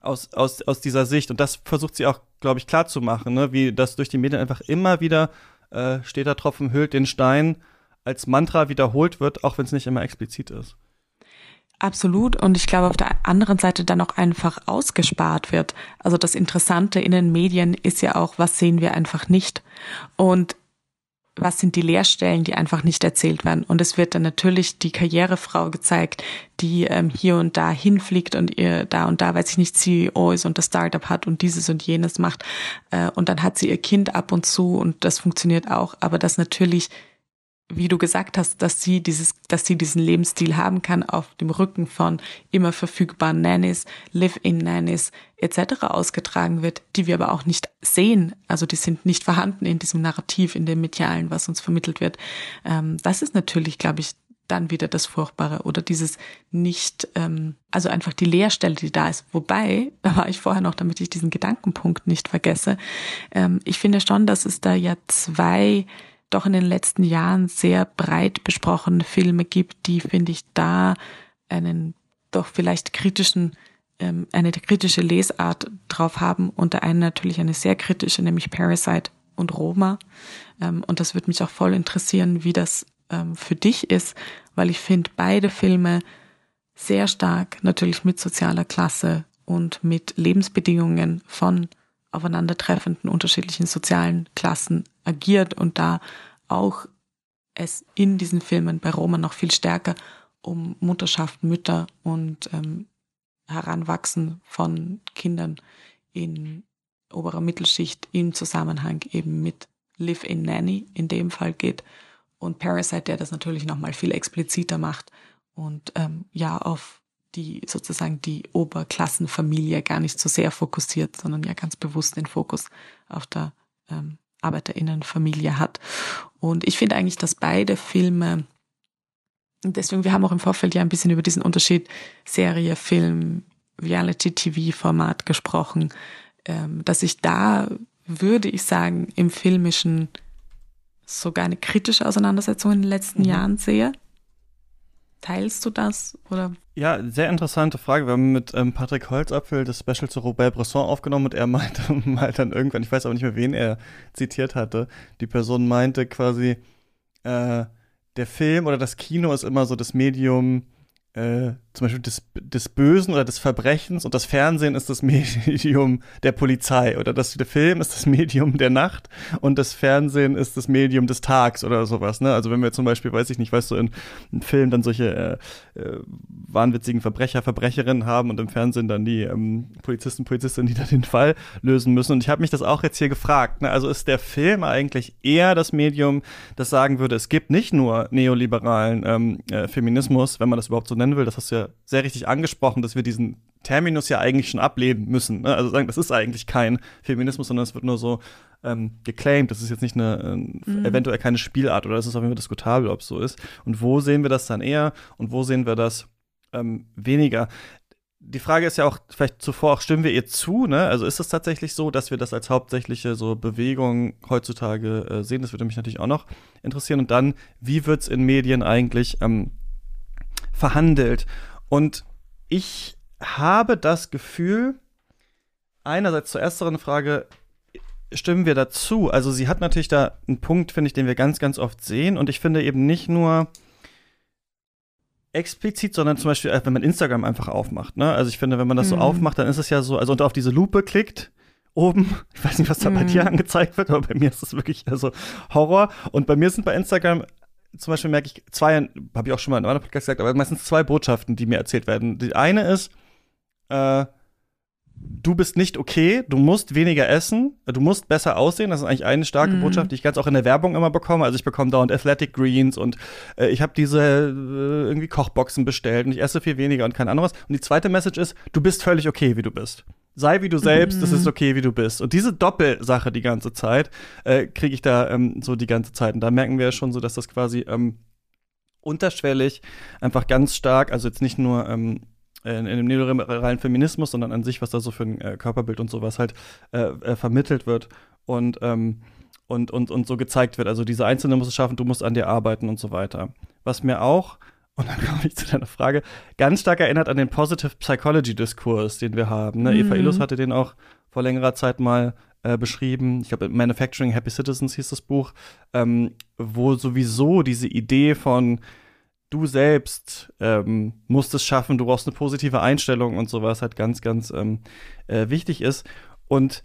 aus, aus, aus dieser Sicht. Und das versucht sie auch, glaube ich, klar zu machen, ne? wie das durch die Medien einfach immer wieder äh, steht da Tropfen hüllt den Stein als Mantra wiederholt wird, auch wenn es nicht immer explizit ist. Absolut. Und ich glaube, auf der anderen Seite dann auch einfach ausgespart wird. Also das Interessante in den Medien ist ja auch, was sehen wir einfach nicht. Und was sind die Leerstellen, die einfach nicht erzählt werden. Und es wird dann natürlich die Karrierefrau gezeigt, die ähm, hier und da hinfliegt und ihr da und da, weiß ich nicht, CEO ist und das Startup hat und dieses und jenes macht. Äh, und dann hat sie ihr Kind ab und zu und das funktioniert auch. Aber das natürlich wie du gesagt hast, dass sie dieses, dass sie diesen Lebensstil haben kann auf dem Rücken von immer verfügbaren Nannies, Live-in-Nannies etc. ausgetragen wird, die wir aber auch nicht sehen. Also die sind nicht vorhanden in diesem Narrativ, in dem Medialen, was uns vermittelt wird. Ähm, das ist natürlich, glaube ich, dann wieder das Furchtbare oder dieses nicht, ähm, also einfach die Leerstelle, die da ist. Wobei, da war ich vorher noch, damit ich diesen Gedankenpunkt nicht vergesse, ähm, ich finde schon, dass es da ja zwei doch in den letzten Jahren sehr breit besprochene Filme gibt, die, finde ich, da einen doch vielleicht kritischen, ähm, eine kritische Lesart drauf haben. Und der eine natürlich eine sehr kritische, nämlich Parasite und Roma. Ähm, und das würde mich auch voll interessieren, wie das ähm, für dich ist, weil ich finde beide Filme sehr stark natürlich mit sozialer Klasse und mit Lebensbedingungen von aufeinandertreffenden unterschiedlichen sozialen Klassen agiert und da auch es in diesen Filmen bei Roma noch viel stärker um Mutterschaft, Mütter und ähm, Heranwachsen von Kindern in oberer Mittelschicht im Zusammenhang eben mit Live-in Nanny in dem Fall geht und Parasite, der das natürlich nochmal viel expliziter macht und ähm, ja auf die sozusagen die Oberklassenfamilie gar nicht so sehr fokussiert, sondern ja ganz bewusst den Fokus auf der ähm, Arbeiterinnenfamilie hat. Und ich finde eigentlich, dass beide Filme, und deswegen, wir haben auch im Vorfeld ja ein bisschen über diesen Unterschied Serie, Film, Reality-TV-Format gesprochen, ähm, dass ich da, würde ich sagen, im filmischen sogar eine kritische Auseinandersetzung in den letzten mhm. Jahren sehe. Teilst du das oder? Ja, sehr interessante Frage. Wir haben mit ähm, Patrick Holzapfel das Special zu Robert Bresson aufgenommen und er [laughs] meinte mal dann irgendwann, ich weiß aber nicht mehr, wen er zitiert hatte, die Person meinte quasi, äh, der Film oder das Kino ist immer so das Medium äh, zum Beispiel des, des Bösen oder des Verbrechens und das Fernsehen ist das [laughs] Medium der Polizei oder das, der Film ist das Medium der Nacht und das Fernsehen ist das Medium des Tags oder sowas. Ne? Also wenn wir zum Beispiel, weiß ich nicht, weißt du, in einem Film dann solche äh, äh, wahnwitzigen Verbrecher, Verbrecherinnen haben und im Fernsehen dann die ähm, Polizisten, Polizistinnen, die dann den Fall lösen müssen. Und ich habe mich das auch jetzt hier gefragt. Ne? Also ist der Film eigentlich eher das Medium, das sagen würde, es gibt nicht nur neoliberalen ähm, äh, Feminismus, wenn man das überhaupt so nennen will, das hast du ja sehr richtig angesprochen, dass wir diesen Terminus ja eigentlich schon ablehnen müssen. Ne? Also sagen, das ist eigentlich kein Feminismus, sondern es wird nur so ähm, geclaimed. Das ist jetzt nicht eine, äh, mhm. eventuell keine Spielart oder es ist auf jeden Fall diskutabel, ob es so ist. Und wo sehen wir das dann eher und wo sehen wir das ähm, weniger? Die Frage ist ja auch vielleicht zuvor auch, stimmen wir ihr zu? Ne? Also ist es tatsächlich so, dass wir das als hauptsächliche so Bewegung heutzutage äh, sehen? Das würde mich natürlich auch noch interessieren. Und dann, wie wird es in Medien eigentlich ähm, verhandelt? Und ich habe das Gefühl, einerseits zur ersteren Frage, stimmen wir dazu. Also sie hat natürlich da einen Punkt, finde ich, den wir ganz, ganz oft sehen. Und ich finde eben nicht nur explizit, sondern zum Beispiel, äh, wenn man Instagram einfach aufmacht. Ne? Also ich finde, wenn man das mhm. so aufmacht, dann ist es ja so, also und auf diese Lupe klickt, oben, ich weiß nicht, was da mhm. bei dir angezeigt wird, aber bei mir ist das wirklich also Horror. Und bei mir sind bei Instagram zum Beispiel merke ich zwei, habe ich auch schon mal in einem anderen Podcast gesagt, aber meistens zwei Botschaften, die mir erzählt werden. Die eine ist, äh, du bist nicht okay, du musst weniger essen, du musst besser aussehen. Das ist eigentlich eine starke mhm. Botschaft, die ich ganz auch in der Werbung immer bekomme. Also ich bekomme dauernd Athletic Greens und äh, ich habe diese äh, irgendwie Kochboxen bestellt und ich esse viel weniger und kein anderes. Und die zweite Message ist, du bist völlig okay, wie du bist. Sei wie du selbst, mhm. es ist okay, wie du bist. Und diese Doppelsache die ganze Zeit äh, kriege ich da ähm, so die ganze Zeit. Und da merken wir ja schon so, dass das quasi ähm, unterschwellig einfach ganz stark, also jetzt nicht nur ähm, in, in dem neoliberalen Feminismus, sondern an sich, was da so für ein äh, Körperbild und sowas halt äh, äh, vermittelt wird und, ähm, und, und, und so gezeigt wird. Also diese Einzelne muss es schaffen, du musst an dir arbeiten und so weiter. Was mir auch und dann [laughs] komme ich zu deiner Frage, ganz stark erinnert an den Positive Psychology Diskurs, den wir haben. Ne? Mhm. Eva Illus hatte den auch vor längerer Zeit mal äh, beschrieben. Ich glaube, Manufacturing Happy Citizens hieß das Buch, ähm, wo sowieso diese Idee von du selbst ähm, musst es schaffen, du brauchst eine positive Einstellung und sowas halt ganz, ganz ähm, äh, wichtig ist. Und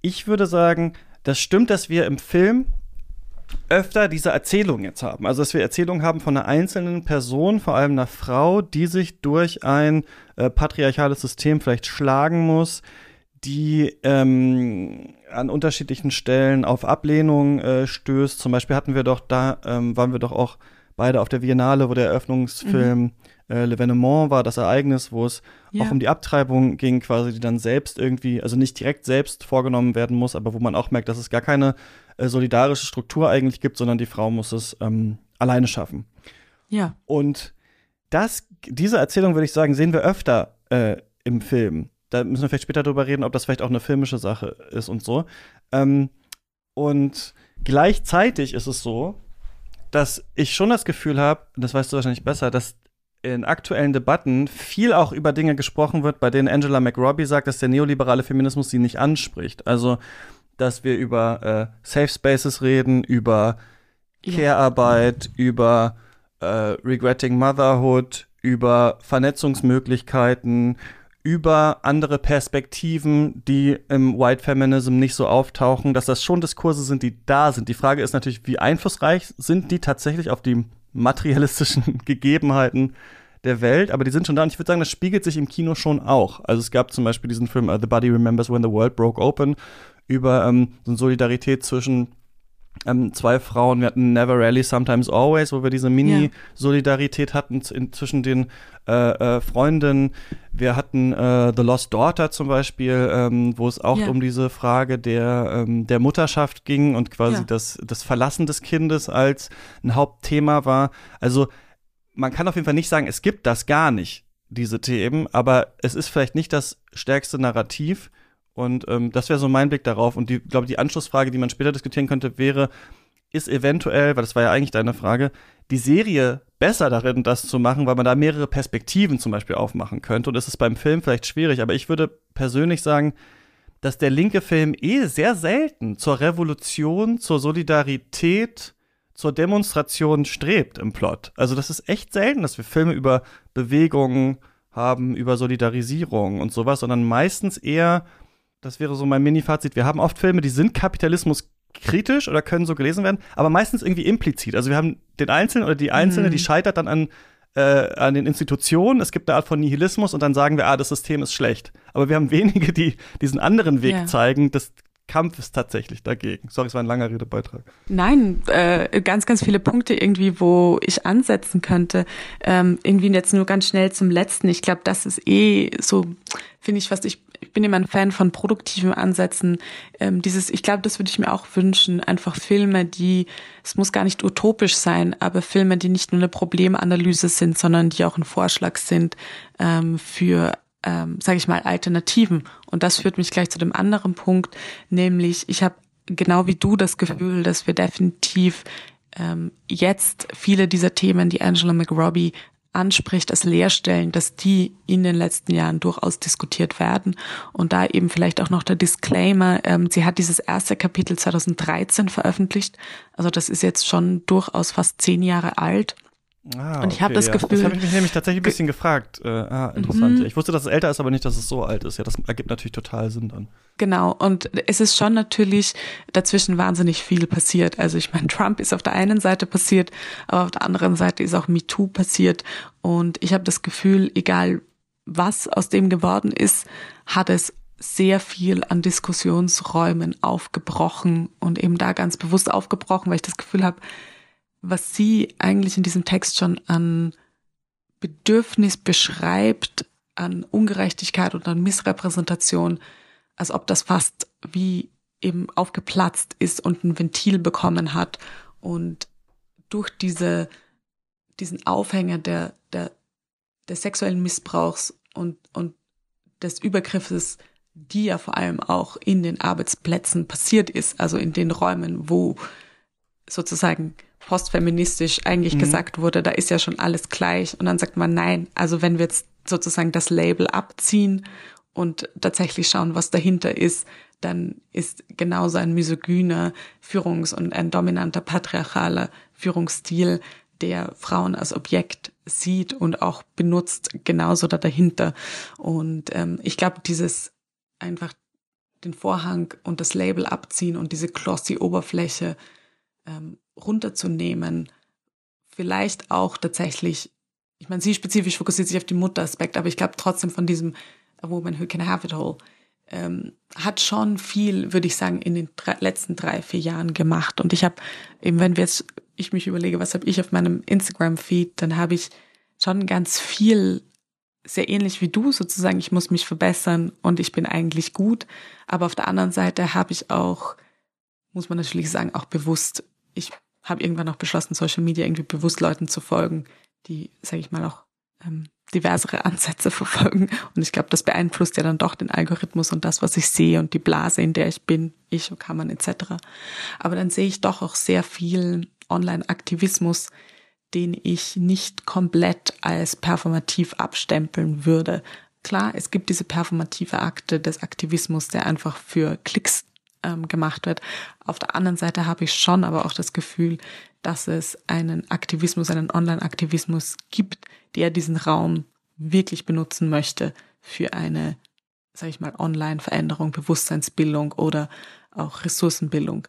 ich würde sagen, das stimmt, dass wir im Film öfter diese Erzählung jetzt haben. Also, dass wir Erzählungen haben von einer einzelnen Person, vor allem einer Frau, die sich durch ein äh, patriarchales System vielleicht schlagen muss, die ähm, an unterschiedlichen Stellen auf Ablehnung äh, stößt. Zum Beispiel hatten wir doch da, ähm, waren wir doch auch beide auf der Biennale, wo der Eröffnungsfilm mhm. äh, L'Evenement war, das Ereignis, wo es ja. auch um die Abtreibung ging, quasi, die dann selbst irgendwie, also nicht direkt selbst vorgenommen werden muss, aber wo man auch merkt, dass es gar keine äh, solidarische Struktur eigentlich gibt, sondern die Frau muss es ähm, alleine schaffen. Ja. Und das, diese Erzählung, würde ich sagen, sehen wir öfter äh, im Film. Da müssen wir vielleicht später drüber reden, ob das vielleicht auch eine filmische Sache ist und so. Ähm, und gleichzeitig ist es so, dass ich schon das Gefühl habe, das weißt du wahrscheinlich besser, dass in aktuellen Debatten viel auch über Dinge gesprochen wird, bei denen Angela McRobbie sagt, dass der neoliberale Feminismus sie nicht anspricht. Also, dass wir über äh, Safe Spaces reden, über Ja. Care-Arbeit, über äh, Regretting Motherhood, über Vernetzungsmöglichkeiten, über andere Perspektiven, die im White Feminism nicht so auftauchen, dass das schon Diskurse sind, die da sind. Die Frage ist natürlich, wie einflussreich sind die tatsächlich auf die materialistischen [laughs] Gegebenheiten der Welt, aber die sind schon da und ich würde sagen, das spiegelt sich im Kino schon auch. Also es gab zum Beispiel diesen Film uh, The Body Remembers When the World Broke Open über ähm, so eine Solidarität zwischen ähm, zwei Frauen. Wir hatten Never Rarely, Sometimes Always, wo wir diese Mini-Solidarität hatten z- in, zwischen den äh, äh, Freundinnen. Wir hatten äh, The Lost Daughter zum Beispiel, ähm, wo es auch Ja. um diese Frage der, ähm, der Mutterschaft ging und quasi Ja. das, das Verlassen des Kindes als ein Hauptthema war. Also man kann auf jeden Fall nicht sagen, es gibt das gar nicht, diese Themen, aber es ist vielleicht nicht das stärkste Narrativ. Und ähm, das wäre so mein Blick darauf. Und die, glaube die Anschlussfrage, die man später diskutieren könnte, wäre, ist eventuell, weil das war ja eigentlich deine Frage, die Serie besser darin, das zu machen, weil man da mehrere Perspektiven zum Beispiel aufmachen könnte. Und das ist beim Film vielleicht schwierig, aber ich würde persönlich sagen, dass der linke Film eh sehr selten zur Revolution, zur Solidarität, zur Demonstration strebt im Plot. Also das ist echt selten, dass wir Filme über Bewegungen haben, über Solidarisierung und sowas, sondern meistens eher, das wäre so mein Mini-Fazit, wir haben oft Filme, die sind Kapitalismus kritisch oder können so gelesen werden, aber meistens irgendwie implizit. Also wir haben den Einzelnen oder die Einzelne, Mhm. die scheitert dann an, äh, an den Institutionen. Es gibt eine Art von Nihilismus und dann sagen wir, ah, das System ist schlecht. Aber wir haben wenige, die diesen anderen Weg Ja. zeigen, des Kampfes tatsächlich dagegen. Sorry, es war ein langer Redebeitrag. Nein, äh, ganz, ganz viele Punkte irgendwie, wo ich ansetzen könnte. Ähm, irgendwie jetzt nur ganz schnell zum letzten. Ich glaube, das ist eh so, finde ich fast, ich, ich bin immer ein Fan von produktiven Ansätzen. Ähm, dieses, ich glaube, das würde ich mir auch wünschen. Einfach Filme, die, es muss gar nicht utopisch sein, aber Filme, die nicht nur eine Problemanalyse sind, sondern die auch ein Vorschlag sind ähm, für ähm, sage ich mal, Alternativen. Und das führt mich gleich zu dem anderen Punkt, nämlich ich habe genau wie du das Gefühl, dass wir definitiv ähm, jetzt viele dieser Themen, die Angela McRobbie anspricht, als Leerstellen, dass die in den letzten Jahren durchaus diskutiert werden. Und da eben vielleicht auch noch der Disclaimer, ähm, sie hat dieses erste Kapitel 2013 veröffentlicht. Also das ist jetzt schon durchaus fast zehn Jahre alt. Ah, Und ich hab das ja. Gefühl- Das habe ich mich nämlich tatsächlich ein bisschen gefragt. Äh, ah, interessant. Ich wusste, dass es älter ist, aber nicht, dass es so alt ist. Ja, das ergibt natürlich total Sinn dann. Genau, und es ist schon natürlich dazwischen wahnsinnig viel passiert. Also ich meine, Trump ist auf der einen Seite passiert, aber auf der anderen Seite ist auch MeToo passiert. Und ich habe das Gefühl, egal was aus dem geworden ist, hat es sehr viel an Diskussionsräumen aufgebrochen und eben da ganz bewusst aufgebrochen, weil ich das Gefühl habe, was sie eigentlich in diesem Text schon an Bedürfnis beschreibt, an Ungerechtigkeit und an Missrepräsentation, als ob das fast wie eben aufgeplatzt ist und ein Ventil bekommen hat. Und durch diese, diesen Aufhänger der, der, der sexuellen Missbrauchs und, und des Übergriffes, die ja vor allem auch in den Arbeitsplätzen passiert ist, also in den Räumen, wo sozusagen postfeministisch eigentlich Mhm. gesagt wurde, da ist ja schon alles gleich. Und dann sagt man, nein, also wenn wir jetzt sozusagen das Label abziehen und tatsächlich schauen, was dahinter ist, dann ist genauso ein misogyner Führungs- und ein dominanter patriarchaler Führungsstil, der Frauen als Objekt sieht und auch benutzt, genauso da dahinter. Und ähm, ich glaube, dieses einfach den Vorhang und das Label abziehen und diese glossy Oberfläche ähm, runterzunehmen, vielleicht auch tatsächlich, ich meine, sie spezifisch fokussiert sich auf den Mutteraspekt, aber ich glaube trotzdem von diesem A Woman Who Can Have It All, ähm, hat schon viel, würde ich sagen, in den drei, letzten drei, vier Jahren gemacht. Und ich habe, eben wenn wir jetzt, ich mich überlege, was habe ich auf meinem Instagram-Feed, dann habe ich schon ganz viel, sehr ähnlich wie du sozusagen, ich muss mich verbessern und ich bin eigentlich gut. Aber auf der anderen Seite habe ich auch, muss man natürlich sagen, auch bewusst, ich habe irgendwann auch beschlossen, Social Media irgendwie bewusst Leuten zu folgen, die, sage ich mal, auch ähm, diversere Ansätze [laughs] verfolgen. Und ich glaube, das beeinflusst ja dann doch den Algorithmus und das, was ich sehe und die Blase, in der ich bin, ich und Kammern etc. Aber dann sehe ich doch auch sehr viel Online-Aktivismus, den ich nicht komplett als performativ abstempeln würde. Klar, es gibt diese performative Akte des Aktivismus, der einfach für Klicks ähm, gemacht wird. Auf der anderen Seite habe ich schon aber auch das Gefühl, dass es einen Aktivismus, einen Online-Aktivismus gibt, der diesen Raum wirklich benutzen möchte für eine, sage ich mal, Online-Veränderung, Bewusstseinsbildung oder auch Ressourcenbildung.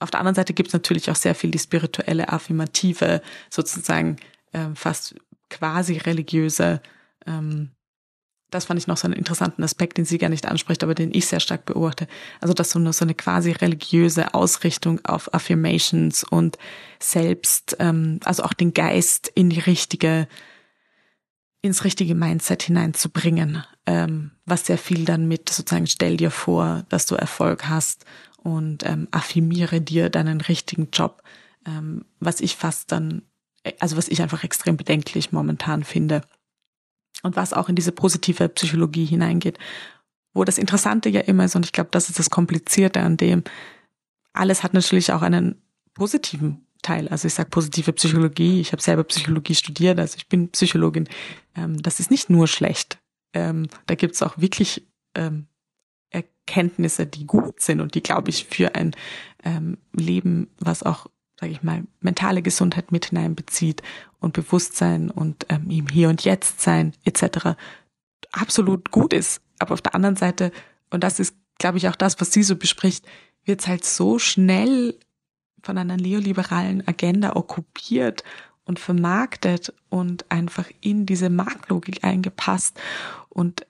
Auf der anderen Seite gibt es natürlich auch sehr viel die spirituelle, affirmative, sozusagen äh, fast quasi religiöse ähm, das fand ich noch so einen interessanten Aspekt, den sie gar nicht anspricht, aber den ich sehr stark beobachte. Also, dass so eine, so eine quasi religiöse Ausrichtung auf Affirmations und selbst, ähm, also auch den Geist in die richtige, ins richtige Mindset hineinzubringen, ähm, was sehr viel dann mit sozusagen stell dir vor, dass du Erfolg hast und ähm, affirmiere dir deinen richtigen Job, ähm, was ich fast dann, also was ich einfach extrem bedenklich momentan finde und was auch in diese positive Psychologie hineingeht. Wo das Interessante ja immer ist, und ich glaube, das ist das Komplizierte an dem, alles hat natürlich auch einen positiven Teil. Also ich sage positive Psychologie, ich habe selber Psychologie studiert, also ich bin Psychologin. Ähm, das ist nicht nur schlecht. Ähm, da gibt es auch wirklich ähm, Erkenntnisse, die gut sind und die, glaube ich, für ein Leben, was auch sage ich mal, mentale Gesundheit mit hineinbezieht und Bewusstsein und ähm, im Hier und Jetzt sein etc. absolut gut ist. Aber auf der anderen Seite, und das ist, glaube ich, auch das, was sie so bespricht, wird es halt so schnell von einer neoliberalen Agenda okkupiert und vermarktet und einfach in diese Marktlogik eingepasst. Und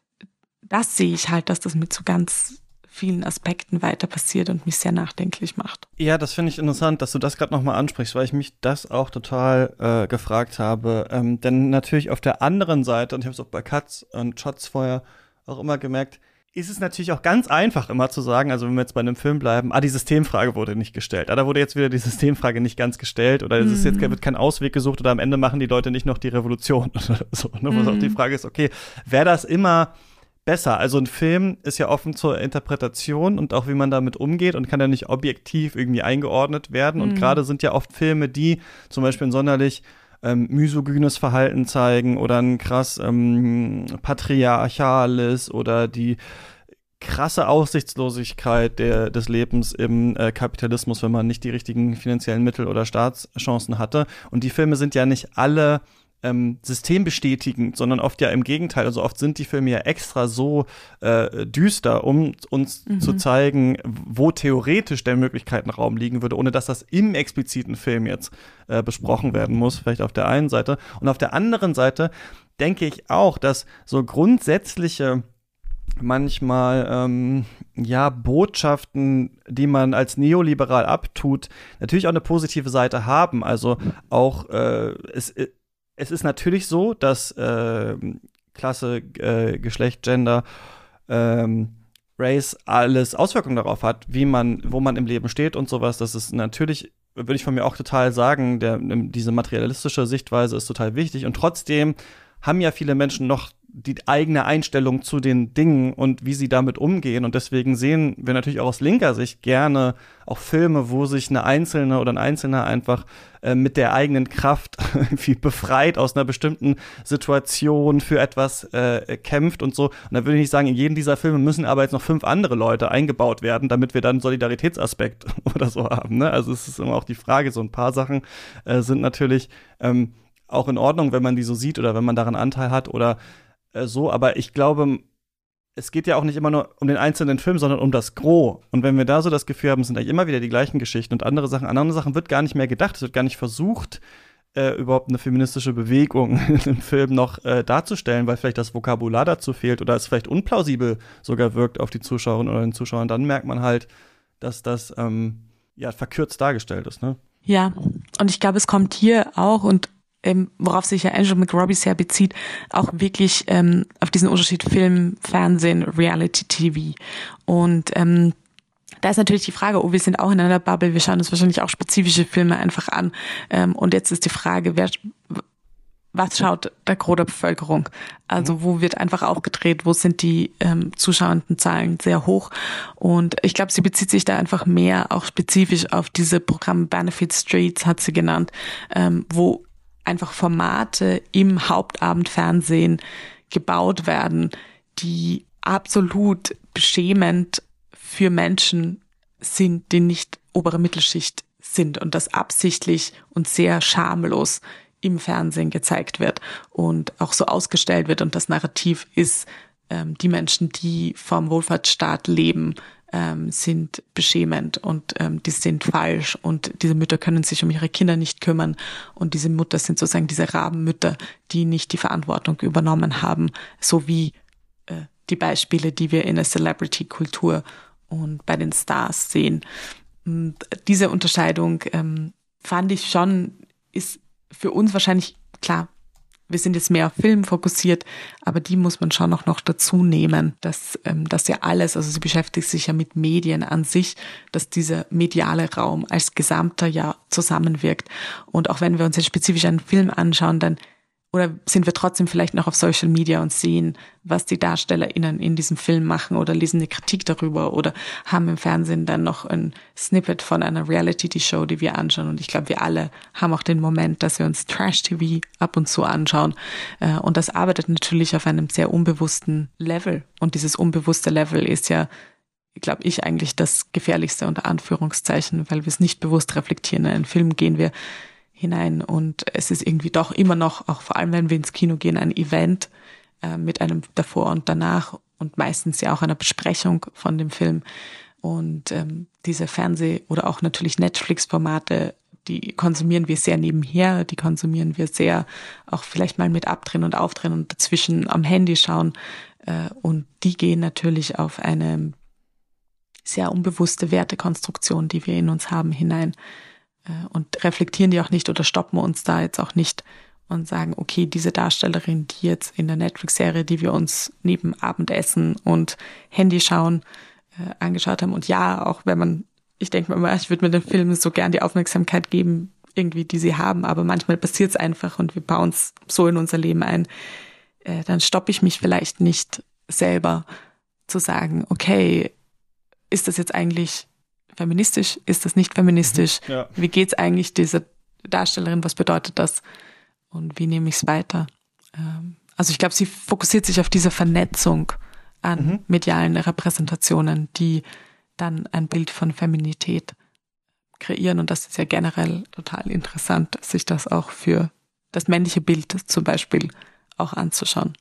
das sehe ich halt, dass das mit so ganz vielen Aspekten weiter passiert und mich sehr nachdenklich macht. Ja, das finde ich interessant, dass du das gerade nochmal ansprichst, weil ich mich das auch total äh, gefragt habe. Ähm, denn natürlich auf der anderen Seite, und ich habe es auch bei Katz und Shots vorher auch immer gemerkt, ist es natürlich auch ganz einfach immer zu sagen, also wenn wir jetzt bei einem Film bleiben, ah, die Systemfrage wurde nicht gestellt. Ah, da wurde jetzt wieder die Systemfrage nicht ganz gestellt oder es ist jetzt mhm. wird kein Ausweg gesucht oder am Ende machen die Leute nicht noch die Revolution [laughs] oder so. Ne? Wo auch die mhm. Frage ist, okay, wäre das immer besser. Also ein Film ist ja offen zur Interpretation und auch wie man damit umgeht und kann ja nicht objektiv irgendwie eingeordnet werden. Mhm. Und gerade sind ja oft Filme, die zum Beispiel ein sonderlich ähm, misogynes Verhalten zeigen oder ein krass ähm, patriarchales oder die krasse Aussichtslosigkeit der, des Lebens im äh, Kapitalismus, wenn man nicht die richtigen finanziellen Mittel oder Staatschancen hatte. Und die Filme sind ja nicht alle ähm, systembestätigend, sondern oft ja im Gegenteil. Also oft sind die Filme ja extra so äh, düster, um uns mhm. zu zeigen, wo theoretisch der Möglichkeitenraum liegen würde, ohne dass das im expliziten Film jetzt äh, besprochen werden muss. Vielleicht auf der einen Seite. Und auf der anderen Seite denke ich auch, dass so grundsätzliche manchmal ähm, ja Botschaften, die man als neoliberal abtut, natürlich auch eine positive Seite haben. Also auch äh, es es ist natürlich so, dass äh, Klasse, äh, Geschlecht, Gender, ähm, Race alles Auswirkungen darauf hat, wie man, wo man im Leben steht und sowas. Das ist natürlich, würde ich von mir auch total sagen, der, diese materialistische Sichtweise ist total wichtig. Und trotzdem haben ja viele Menschen noch die eigene Einstellung zu den Dingen und wie sie damit umgehen. Und deswegen sehen wir natürlich auch aus linker Sicht gerne auch Filme, wo sich eine Einzelne oder ein Einzelner einfach äh, mit der eigenen Kraft [laughs] irgendwie befreit aus einer bestimmten Situation für etwas äh, kämpft und so. Und da würde ich nicht sagen, in jedem dieser Filme müssen aber jetzt noch fünf andere Leute eingebaut werden, damit wir dann Solidaritätsaspekt [laughs] oder so haben. Ne? Also es ist immer auch die Frage, so ein paar Sachen äh, sind natürlich ähm, auch in Ordnung, wenn man die so sieht oder wenn man daran Anteil hat oder äh, so. Aber ich glaube, es geht ja auch nicht immer nur um den einzelnen Film, sondern um das Gros. Und wenn wir da so das Gefühl haben, sind eigentlich immer wieder die gleichen Geschichten und andere Sachen, an andere Sachen wird gar nicht mehr gedacht, es wird gar nicht versucht, äh, überhaupt eine feministische Bewegung [laughs] dem Film noch äh, darzustellen, weil vielleicht das Vokabular dazu fehlt oder es vielleicht unplausibel sogar wirkt auf die Zuschauerinnen oder den Zuschauern, dann merkt man halt, dass das ähm, ja verkürzt dargestellt ist. Ne? Ja, und ich glaube, es kommt hier auch und ähm, worauf sich ja Angel McRobbie sehr bezieht, auch wirklich ähm, auf diesen Unterschied Film, Fernsehen, Reality TV. Und ähm, da ist natürlich die Frage, oh, wir sind auch in einer Bubble, wir schauen uns wahrscheinlich auch spezifische Filme einfach an. Ähm, und jetzt ist die Frage, wer, was schaut der Gros der Bevölkerung? Also wo wird einfach aufgedreht, wo sind die ähm, Zuschauendenzahlen sehr hoch? Und ich glaube, sie bezieht sich da einfach mehr auch spezifisch auf diese Programme Benefit Streets, hat sie genannt, ähm, wo einfach Formate im Hauptabendfernsehen gebaut werden, die absolut beschämend für Menschen sind, die nicht obere Mittelschicht sind und das absichtlich und sehr schamlos im Fernsehen gezeigt wird und auch so ausgestellt wird. Und das Narrativ ist, ähm, die Menschen, die vom Wohlfahrtsstaat leben, ähm, sind beschämend und ähm, die sind falsch. Und diese Mütter können sich um ihre Kinder nicht kümmern. Und diese Mutter sind sozusagen diese Rabenmütter, die nicht die Verantwortung übernommen haben, so wie äh, die Beispiele, die wir in der Celebrity-Kultur und bei den Stars sehen. Und diese Unterscheidung ähm, fand ich schon, ist für uns wahrscheinlich klar, wir sind jetzt mehr auf Film fokussiert, aber die muss man schon auch noch dazu nehmen, dass ähm, dass ja alles, also sie beschäftigt sich ja mit Medien an sich, dass dieser mediale Raum als gesamter ja zusammenwirkt. Und auch wenn wir uns jetzt spezifisch einen Film anschauen, dann oder sind wir trotzdem vielleicht noch auf Social Media und sehen, was die DarstellerInnen in diesem Film machen oder lesen eine Kritik darüber oder haben im Fernsehen dann noch ein Snippet von einer Reality-Show, die wir anschauen. Und ich glaube, wir alle haben auch den Moment, dass wir uns Trash-TV ab und zu anschauen. Äh, und das arbeitet natürlich auf einem sehr unbewussten Level. Und dieses unbewusste Level ist ja glaube ich, eigentlich das Gefährlichste unter Anführungszeichen, weil wir es nicht bewusst reflektieren. In einen Film gehen wir hinein. Und es ist irgendwie doch immer noch, auch vor allem wenn wir ins Kino gehen, ein Event äh, mit einem davor und danach und meistens ja auch einer Besprechung von dem Film. Und ähm, diese Fernseh- oder auch natürlich Netflix-Formate, die konsumieren wir sehr nebenher, die konsumieren wir sehr auch vielleicht mal mit abdrehen und aufdrehen und dazwischen am Handy schauen. Äh, und die gehen natürlich auf eine sehr unbewusste Wertekonstruktion, die wir in uns haben, hinein. Äh, und reflektieren die auch nicht oder stoppen uns da jetzt auch nicht und sagen, okay, diese Darstellerin, die jetzt in der Netflix-Serie, die wir uns neben Abendessen und Handy schauen, äh, angeschaut haben. Und ja, auch wenn man, ich denke mal, ich würde mir den Filmen so gern die Aufmerksamkeit geben, irgendwie, die sie haben, aber manchmal passiert es einfach und wir bauen es so in unser Leben ein. Äh, dann stoppe ich mich vielleicht nicht selber zu sagen, okay, ist das jetzt eigentlich feministisch, ist das nicht feministisch? Mhm. Ja. Wie geht's eigentlich dieser Darstellerin? Was bedeutet das? Und wie nehme ich es weiter? Ähm, also ich glaube, sie fokussiert sich auf diese Vernetzung an mhm. medialen Repräsentationen, die dann ein Bild von Feminität kreieren. Und das ist ja generell total interessant, sich das auch für das männliche Bild zum Beispiel auch anzuschauen.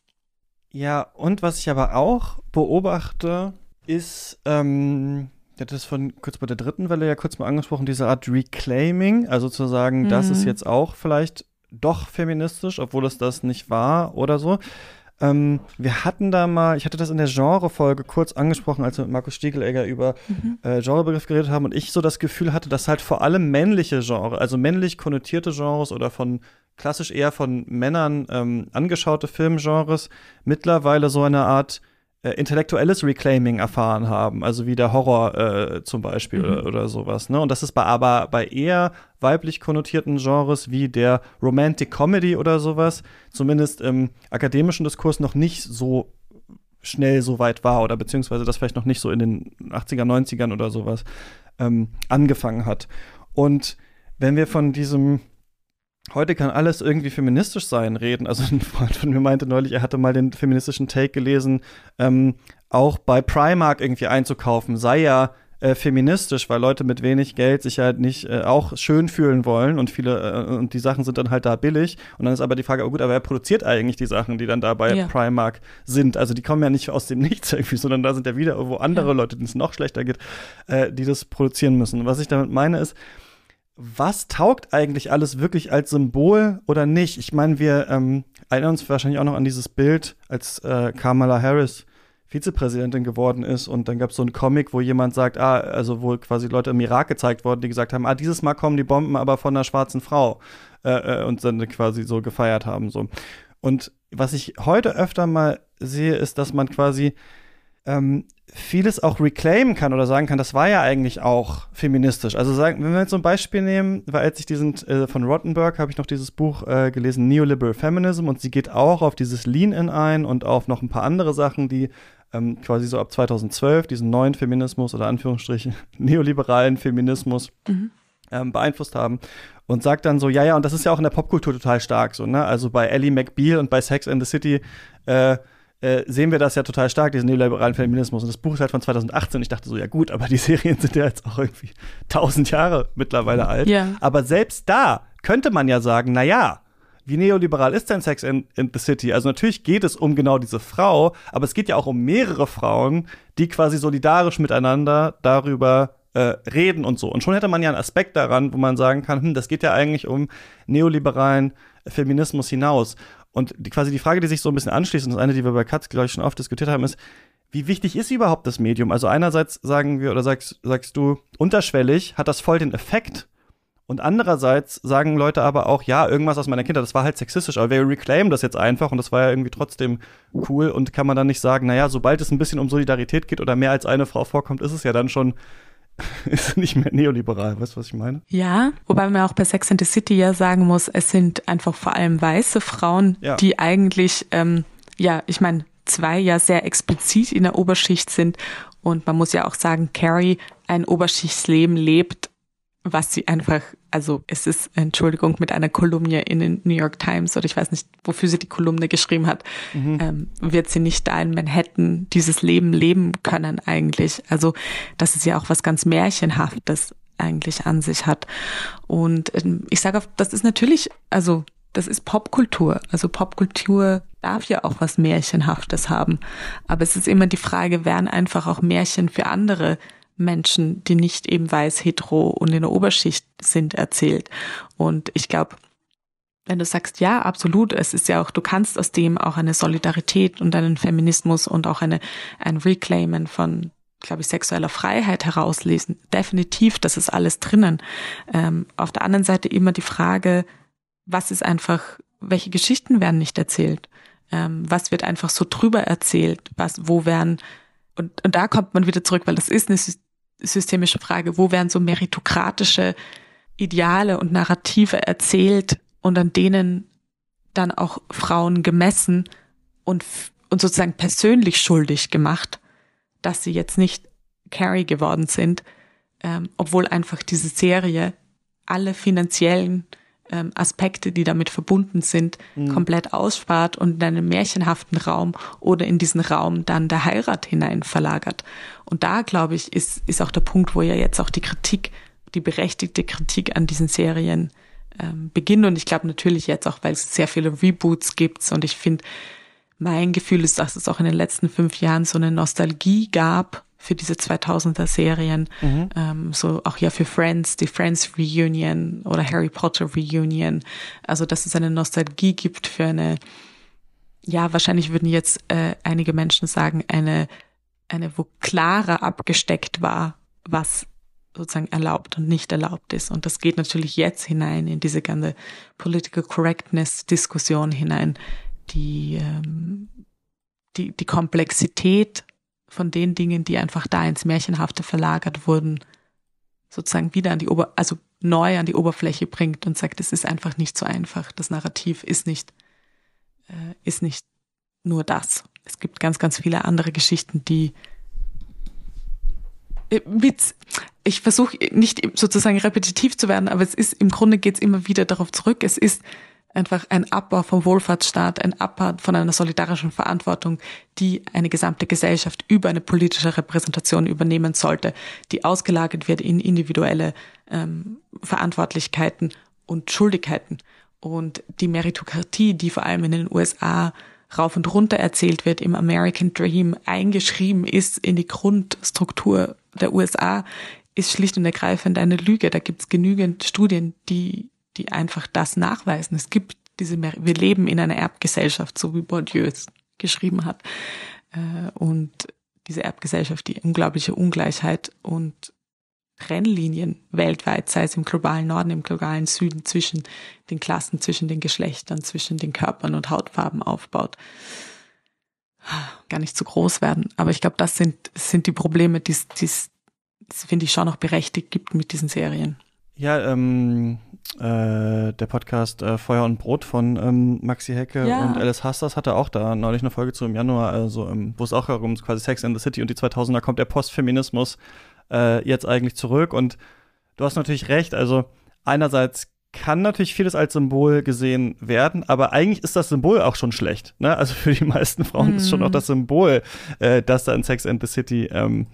Ja, und was ich aber auch beobachte, ist, ähm, der hat das von kurz bei der dritten Welle ja kurz mal angesprochen, diese Art Reclaiming, also zu sagen, mhm. das ist mhm. jetzt auch vielleicht doch feministisch, obwohl es das nicht war oder so. Ähm, wir hatten da mal, ich hatte das in der Genre-Folge kurz angesprochen, als wir mit Markus Stiegelegger über mhm. äh, Genrebegriff geredet haben und ich so das Gefühl hatte, dass halt vor allem männliche Genre, also männlich konnotierte Genres oder von klassisch eher von Männern ähm, angeschaute Filmgenres mittlerweile so eine Art äh, intellektuelles Reclaiming erfahren haben, also wie der Horror äh, zum Beispiel mhm. oder, oder, sowas. Ne? Und das ist bei aber bei eher weiblich konnotierten Genres wie der Romantic Comedy oder sowas, zumindest im akademischen Diskurs noch nicht so schnell so weit war oder beziehungsweise das vielleicht noch nicht so in den 80er, 90ern oder sowas ähm, angefangen hat. Und wenn wir von diesem heute kann alles irgendwie feministisch sein, reden. Also [laughs] ein Freund von mir meinte neulich, er hatte mal den feministischen Take gelesen, ähm, auch bei Primark irgendwie einzukaufen, sei ja äh, feministisch, weil Leute mit wenig Geld sich halt nicht äh, auch schön fühlen wollen und viele äh, und die Sachen sind dann halt da billig und dann ist aber die Frage, oh gut, aber wer produziert eigentlich die Sachen, die dann da bei ja. Primark sind? Also die kommen ja nicht aus dem Nichts irgendwie, sondern da sind ja wieder irgendwo andere ja. Leute, denen es noch schlechter geht, äh, die das produzieren müssen. Was ich damit meine ist, was taugt eigentlich alles wirklich als Symbol oder nicht? Ich meine, wir ähm, erinnern uns wahrscheinlich auch noch an dieses Bild, als äh, Kamala Harris Vizepräsidentin geworden ist und dann gab es so einen Comic, wo jemand sagt, ah, also wo quasi Leute im Irak gezeigt wurden, die gesagt haben, ah, dieses Mal kommen die Bomben aber von einer schwarzen Frau äh, äh, und dann quasi so gefeiert haben so. Und was ich heute öfter mal sehe, ist, dass man quasi ähm, vieles auch reclaimen kann oder sagen kann, das war ja eigentlich auch feministisch. Also sagen, wenn wir jetzt so ein Beispiel nehmen, weil als ich diesen äh, von Rottenberg habe ich noch dieses Buch äh, gelesen, Neoliberal Feminism, und sie geht auch auf dieses Lean-In ein und auf noch ein paar andere Sachen, die ähm, quasi so ab 2012 diesen neuen Feminismus oder Anführungsstrichen [laughs] neoliberalen Feminismus mhm. ähm, beeinflusst haben und sagt dann so, ja, ja, und das ist ja auch in der Popkultur total stark so, ne? Also bei Ellie McBeal und bei Sex and the City äh, äh, sehen wir das ja total stark, diesen neoliberalen Feminismus. Und das Buch ist halt von 2018. Ich dachte so, ja gut, aber die [laughs] Serien sind ja jetzt auch irgendwie tausend Jahre mittlerweile alt. Ja. Aber selbst da könnte man ja sagen, na ja, wie neoliberal ist denn Sex in, in, the City? Also natürlich geht es um genau diese Frau, aber es geht ja auch um mehrere Frauen, die quasi solidarisch miteinander darüber äh, reden und so. Und schon hätte man ja einen Aspekt daran, wo man sagen kann, hm, das geht ja eigentlich um neoliberalen Feminismus hinaus. Und die, quasi die Frage, die sich so ein bisschen anschließt, und das eine, die wir bei Katz, glaube ich, schon oft diskutiert haben, ist, wie wichtig ist überhaupt das Medium? Also einerseits sagen wir oder sagst, sagst du, unterschwellig hat das voll den Effekt. Und andererseits sagen Leute aber auch, ja, irgendwas aus meiner Kindheit, das war halt sexistisch, aber wir reclaimen das jetzt einfach und das war ja irgendwie trotzdem cool und kann man dann nicht sagen, naja, sobald es ein bisschen um Solidarität geht oder mehr als eine Frau vorkommt, ist es ja dann schon [laughs] ist nicht mehr neoliberal. Weißt du, was ich meine? Ja, wobei man auch bei Sex and the City ja sagen muss, es sind einfach vor allem weiße Frauen, ja. die eigentlich, ähm, ja, ich meine, zwei ja sehr explizit in der Oberschicht sind. Und man muss ja auch sagen, Carrie ein Oberschichtsleben lebt, was sie einfach, also es ist, Entschuldigung, mit einer Kolumne in den New York Times oder ich weiß nicht, wofür sie die Kolumne geschrieben hat, mhm. ähm, wird sie nicht da in Manhattan dieses Leben leben können eigentlich. Also das ist ja auch was ganz Märchenhaftes eigentlich an sich hat. Und ähm, ich sage, das ist natürlich, also das ist Popkultur. Also Popkultur darf ja auch was Märchenhaftes haben. Aber es ist immer die Frage, werden einfach auch Märchen für andere Menschen, die nicht eben weiß, hetero und in der Oberschicht sind, erzählt. Und ich glaube, wenn du sagst, ja, absolut, es ist ja auch, du kannst aus dem auch eine Solidarität und einen Feminismus und auch eine, ein Reclaimen von, glaube ich, sexueller Freiheit herauslesen. Definitiv, das ist alles drinnen. Ähm, auf der anderen Seite immer die Frage, was ist einfach, welche Geschichten werden nicht erzählt? Ähm, was wird einfach so drüber erzählt? Was, wo werden, und, und da kommt man wieder zurück, weil das ist eine systemische Frage, wo werden so meritokratische Ideale und Narrative erzählt und an denen dann auch Frauen gemessen und, und sozusagen persönlich schuldig gemacht, dass sie jetzt nicht Carrie geworden sind, ähm, obwohl einfach diese Serie alle finanziellen ähm, Aspekte, die damit verbunden sind, mhm. komplett ausspart und in einen märchenhaften Raum oder in diesen Raum dann der Heirat hinein verlagert. Und da, glaube ich, ist, ist auch der Punkt, wo ja jetzt auch die Kritik, die berechtigte Kritik an diesen Serien ähm, beginnt. Und ich glaube natürlich jetzt auch, weil es sehr viele Reboots gibt und ich finde, mein Gefühl ist, dass es auch in den letzten fünf Jahren so eine Nostalgie gab für diese 2000er Serien, mhm. ähm, so auch ja für Friends, die Friends Reunion oder Harry Potter Reunion, also dass es eine Nostalgie gibt für eine, ja wahrscheinlich würden jetzt äh, einige Menschen sagen eine eine wo klarer abgesteckt war, was sozusagen erlaubt und nicht erlaubt ist. Und das geht natürlich jetzt hinein in diese ganze Political Correctness Diskussion hinein, die ähm, die, die Komplexität von den Dingen, die einfach da ins Märchenhafte verlagert wurden, sozusagen wieder an die Ober, also neu an die Oberfläche bringt und sagt, es ist einfach nicht so einfach. Das Narrativ ist nicht, äh, ist nicht nur das. Es gibt ganz, ganz viele andere Geschichten, die äh, Witz. Ich versuche nicht sozusagen repetitiv zu werden, aber es ist im Grunde geht es immer wieder darauf zurück. Es ist einfach ein Abbau vom Wohlfahrtsstaat, ein Abbau von einer solidarischen Verantwortung, die eine gesamte Gesellschaft über eine politische Repräsentation übernehmen sollte, die ausgelagert wird in individuelle ähm, Verantwortlichkeiten und Schuldigkeiten. Und die Meritokratie, die vor allem in den USA rauf und runter erzählt wird, im American Dream eingeschrieben ist in die Grundstruktur der USA, ist schlicht und ergreifend eine Lüge. Da gibt es genügend Studien, die die einfach das nachweisen. Es gibt diese, wir leben in einer Erbgesellschaft, so wie Bourdieu es geschrieben hat. Äh, und diese Erbgesellschaft, die unglaubliche Ungleichheit und Trennlinien weltweit, sei es im globalen Norden, im globalen Süden, zwischen den Klassen, zwischen den Geschlechtern, zwischen den Körpern und Hautfarben aufbaut. gar nicht zu groß werden. Aber ich glaube, das sind, sind die Probleme, die es, finde ich, schon noch berechtigt gibt mit diesen Serien. Ja, ähm, äh, der Podcast äh, Feuer und Brot von ähm, Maxi Hecke ja. und Alice Hasters hatte auch da neulich eine Folge zu im Januar, also ähm, wo es auch um quasi Sex in the City und die 2000er kommt der Postfeminismus äh, jetzt eigentlich zurück und du hast natürlich recht, also einerseits kann natürlich vieles als Symbol gesehen werden, aber eigentlich ist das Symbol auch schon schlecht. Ne? Also für die meisten Frauen mm. ist schon auch mhm. das Symbol, äh, dass da in Sex and the City ähm,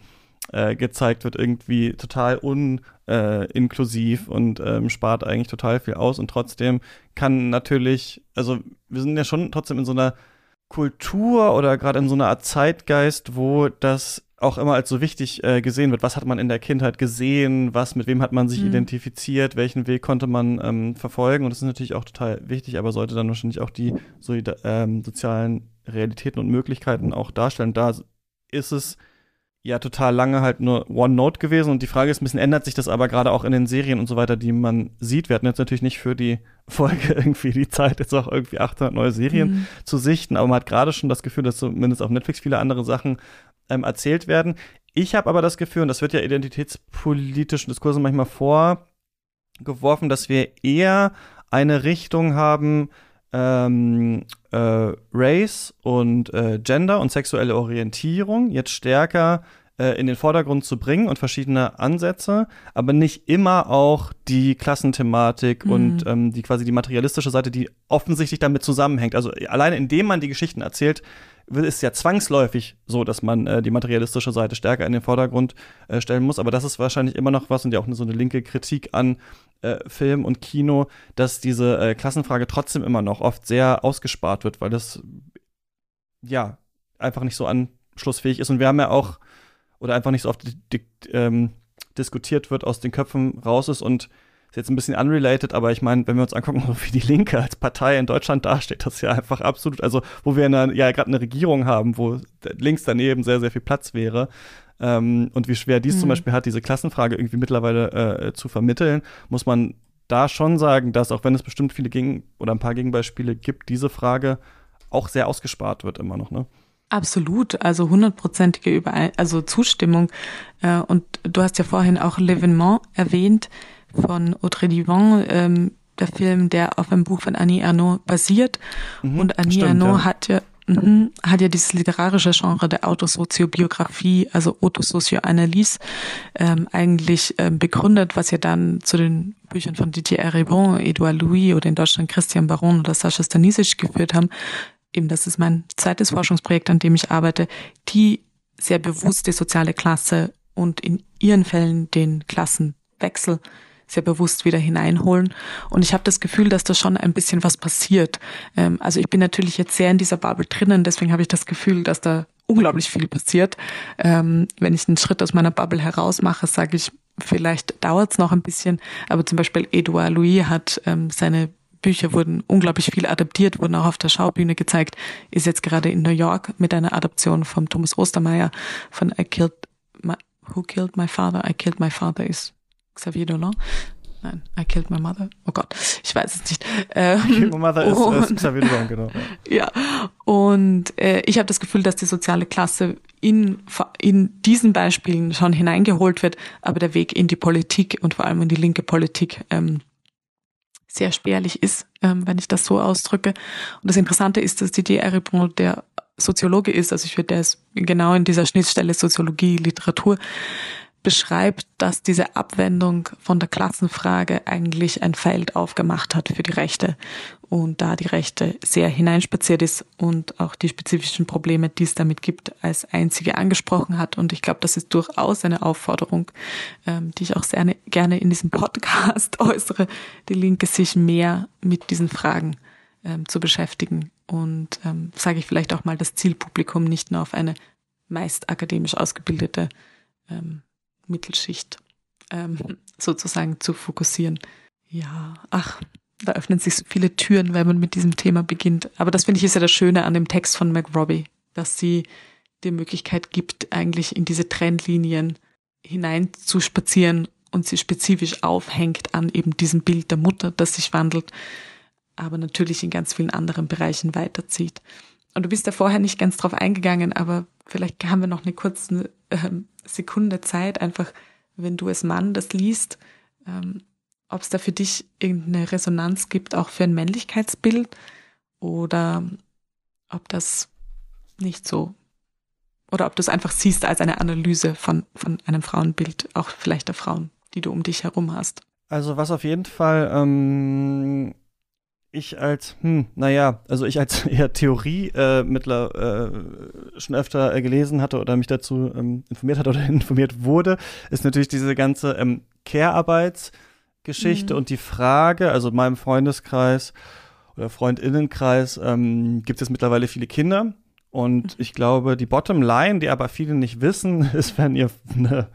äh, gezeigt wird, irgendwie total uninklusiv äh, und ähm, spart eigentlich total viel aus. Und trotzdem kann natürlich, also wir sind ja schon trotzdem in so einer Kultur oder gerade in so einer Art Zeitgeist, wo das auch immer als so wichtig äh, gesehen wird. Was hat man in der Kindheit gesehen? Was, mit wem hat man sich mhm. identifiziert? Welchen Weg konnte man ähm, verfolgen? Und das ist natürlich auch total wichtig, aber sollte dann wahrscheinlich auch die so, ähm, sozialen Realitäten und Möglichkeiten auch darstellen. Da ist es ja total lange halt nur One Note gewesen und die Frage ist, ein bisschen ändert sich das aber gerade auch in den Serien und so weiter, die man sieht. Wir hatten jetzt natürlich nicht für die [laughs] Folge irgendwie die Zeit, jetzt auch irgendwie 800 neue Serien mhm. zu sichten, aber man hat gerade schon das Gefühl, dass zumindest auf Netflix viele andere Sachen ähm, erzählt werden. Ich habe aber das Gefühl, und das wird ja identitätspolitischen Diskursen manchmal vorgeworfen, dass wir eher eine Richtung haben, ähm, äh, Race und äh, Gender und sexuelle Orientierung jetzt stärker äh, in den Vordergrund zu bringen und verschiedene Ansätze, aber nicht immer auch die Klassenthematik mhm. und ähm, die quasi die materialistische Seite, die offensichtlich damit zusammenhängt. Also alleine indem man die Geschichten erzählt, ist ja zwangsläufig so, dass man äh, die materialistische Seite stärker in den Vordergrund äh, stellen muss. Aber das ist wahrscheinlich immer noch was und ja auch so eine linke Kritik an äh, Film und Kino, dass diese äh, Klassenfrage trotzdem immer noch oft sehr ausgespart wird, weil das ja einfach nicht so anschlussfähig ist. Und wir haben ja auch, oder einfach nicht so oft ähm, diskutiert wird, aus den Köpfen raus ist und ist jetzt ein bisschen unrelated, aber ich meine, wenn wir uns angucken, [laughs] wie die Linke als Partei in Deutschland dasteht, das ist ja einfach absolut, also wo wir eine, ja gerade eine Regierung haben, wo links daneben sehr, sehr viel Platz wäre, ähm, und wie schwer dies mhm. zum Beispiel hat, diese Klassenfrage irgendwie mittlerweile äh, zu vermitteln, muss man da schon sagen, dass auch wenn es bestimmt viele Gegen oder ein paar Gegenbeispiele gibt, diese Frage auch sehr ausgespart wird immer noch, ne? Absolut, also hundertprozentige Überein also Zustimmung. Äh, und du hast ja vorhin auch L'Evénement erwähnt von Audrey Divan, ähm, der Film, der auf einem Buch von Annie Ernaux basiert. Mhm, und Annie stimmt, Ernaux ja. hat ja mhm, hat ja dieses literarische Genre der Autosoziobiografie, also Autosozioanalyse, ähm, eigentlich ähm, begründet, was ja dann zu den Büchern von Didier Eribon, Edouard Louis oder in Deutschland Christian Baron oder Sascha Stanisic geführt haben. Eben, das ist mein zweites Forschungsprojekt, an dem ich arbeite, die sehr bewusst die soziale Klasse und in ihren Fällen den Klassenwechsel sehr bewusst wieder hineinholen. Und ich habe das Gefühl, dass da schon ein bisschen was passiert. Ähm, also ich bin natürlich jetzt sehr in dieser Bubble drinnen, deswegen habe ich das Gefühl, dass da unglaublich viel passiert. Ähm, wenn ich einen Schritt aus meiner Bubble heraus mache, sage ich, vielleicht dauert es noch ein bisschen. Aber zum Beispiel Edouard Louis hat ähm, seine Bücher wurden unglaublich viel adaptiert, wurden auch auf der Schaubühne gezeigt, ist jetzt gerade in New York mit einer Adaption von Thomas Ostermeier von I Killed My, Who Killed My Father? I Killed My Father ist Xavier Dolan. Nein, I Killed My Mother. Oh Gott, ich weiß es nicht. Ähm, I Killed My Mother ist, ist Xavier Dolan, genau. [laughs] Ja, und äh, ich habe das Gefühl, dass die soziale Klasse in, in diesen Beispielen schon hineingeholt wird, aber der Weg in die Politik und vor allem in die linke Politik ähm, sehr spärlich ist, ähm, wenn ich das so ausdrücke. Und das Interessante ist, dass Didier Eribon der Soziologe ist, also ich würde, der ist genau in dieser Schnittstelle Soziologie, Literatur, beschreibt, dass diese Abwendung von der Klassenfrage eigentlich ein Feld aufgemacht hat für die Rechte und da die Rechte sehr hineinspaziert ist und auch die spezifischen Probleme, die es damit gibt, als einzige angesprochen hat. Und ich glaube, das ist durchaus eine Aufforderung, ähm, die ich auch sehr gerne in diesem Podcast [laughs] äußere, die Linke sich mehr mit diesen Fragen ähm, zu beschäftigen und ähm, sage ich vielleicht auch mal das Zielpublikum nicht nur auf eine meist akademisch ausgebildete ähm, Mittelschicht ähm, [laughs] sozusagen zu fokussieren. Ja, ach, da öffnen sich so viele Türen, wenn man mit diesem Thema beginnt. Aber das finde ich ist ja das Schöne an dem Text von McRobbie, dass sie die Möglichkeit gibt, eigentlich in diese Trendlinien hinein zu spazieren und sie spezifisch aufhängt an eben diesem Bild der Mutter, das sich wandelt, aber natürlich in ganz vielen anderen Bereichen weiterzieht. und du bist da vorher nicht ganz drauf eingegangen, aber vielleicht haben wir noch eine kurze ähm, Sekunde Zeit, einfach, wenn du als Mann das liest, ähm, ob es da für dich irgendeine Resonanz gibt, auch für ein Männlichkeitsbild oder ob das nicht so oder ob du es einfach siehst als eine Analyse von, von einem Frauenbild, auch vielleicht der Frauen, die du um dich herum hast. Also was auf jeden Fall ähm, ich als, hm, naja, also ich als [laughs] eher Theorie äh, mittler, äh, schon öfter äh, gelesen hatte oder mich dazu ähm, informiert hat oder [laughs] informiert wurde, ist natürlich diese ganze ähm, Care-Arbeitsgeschichte mhm. und die Frage, also in meinem Freundeskreis oder Freundinnenkreis ähm, gibt es mittlerweile viele Kinder und mhm. ich glaube, die Bottomline, die aber viele nicht wissen, [laughs] ist, wenn ihr eine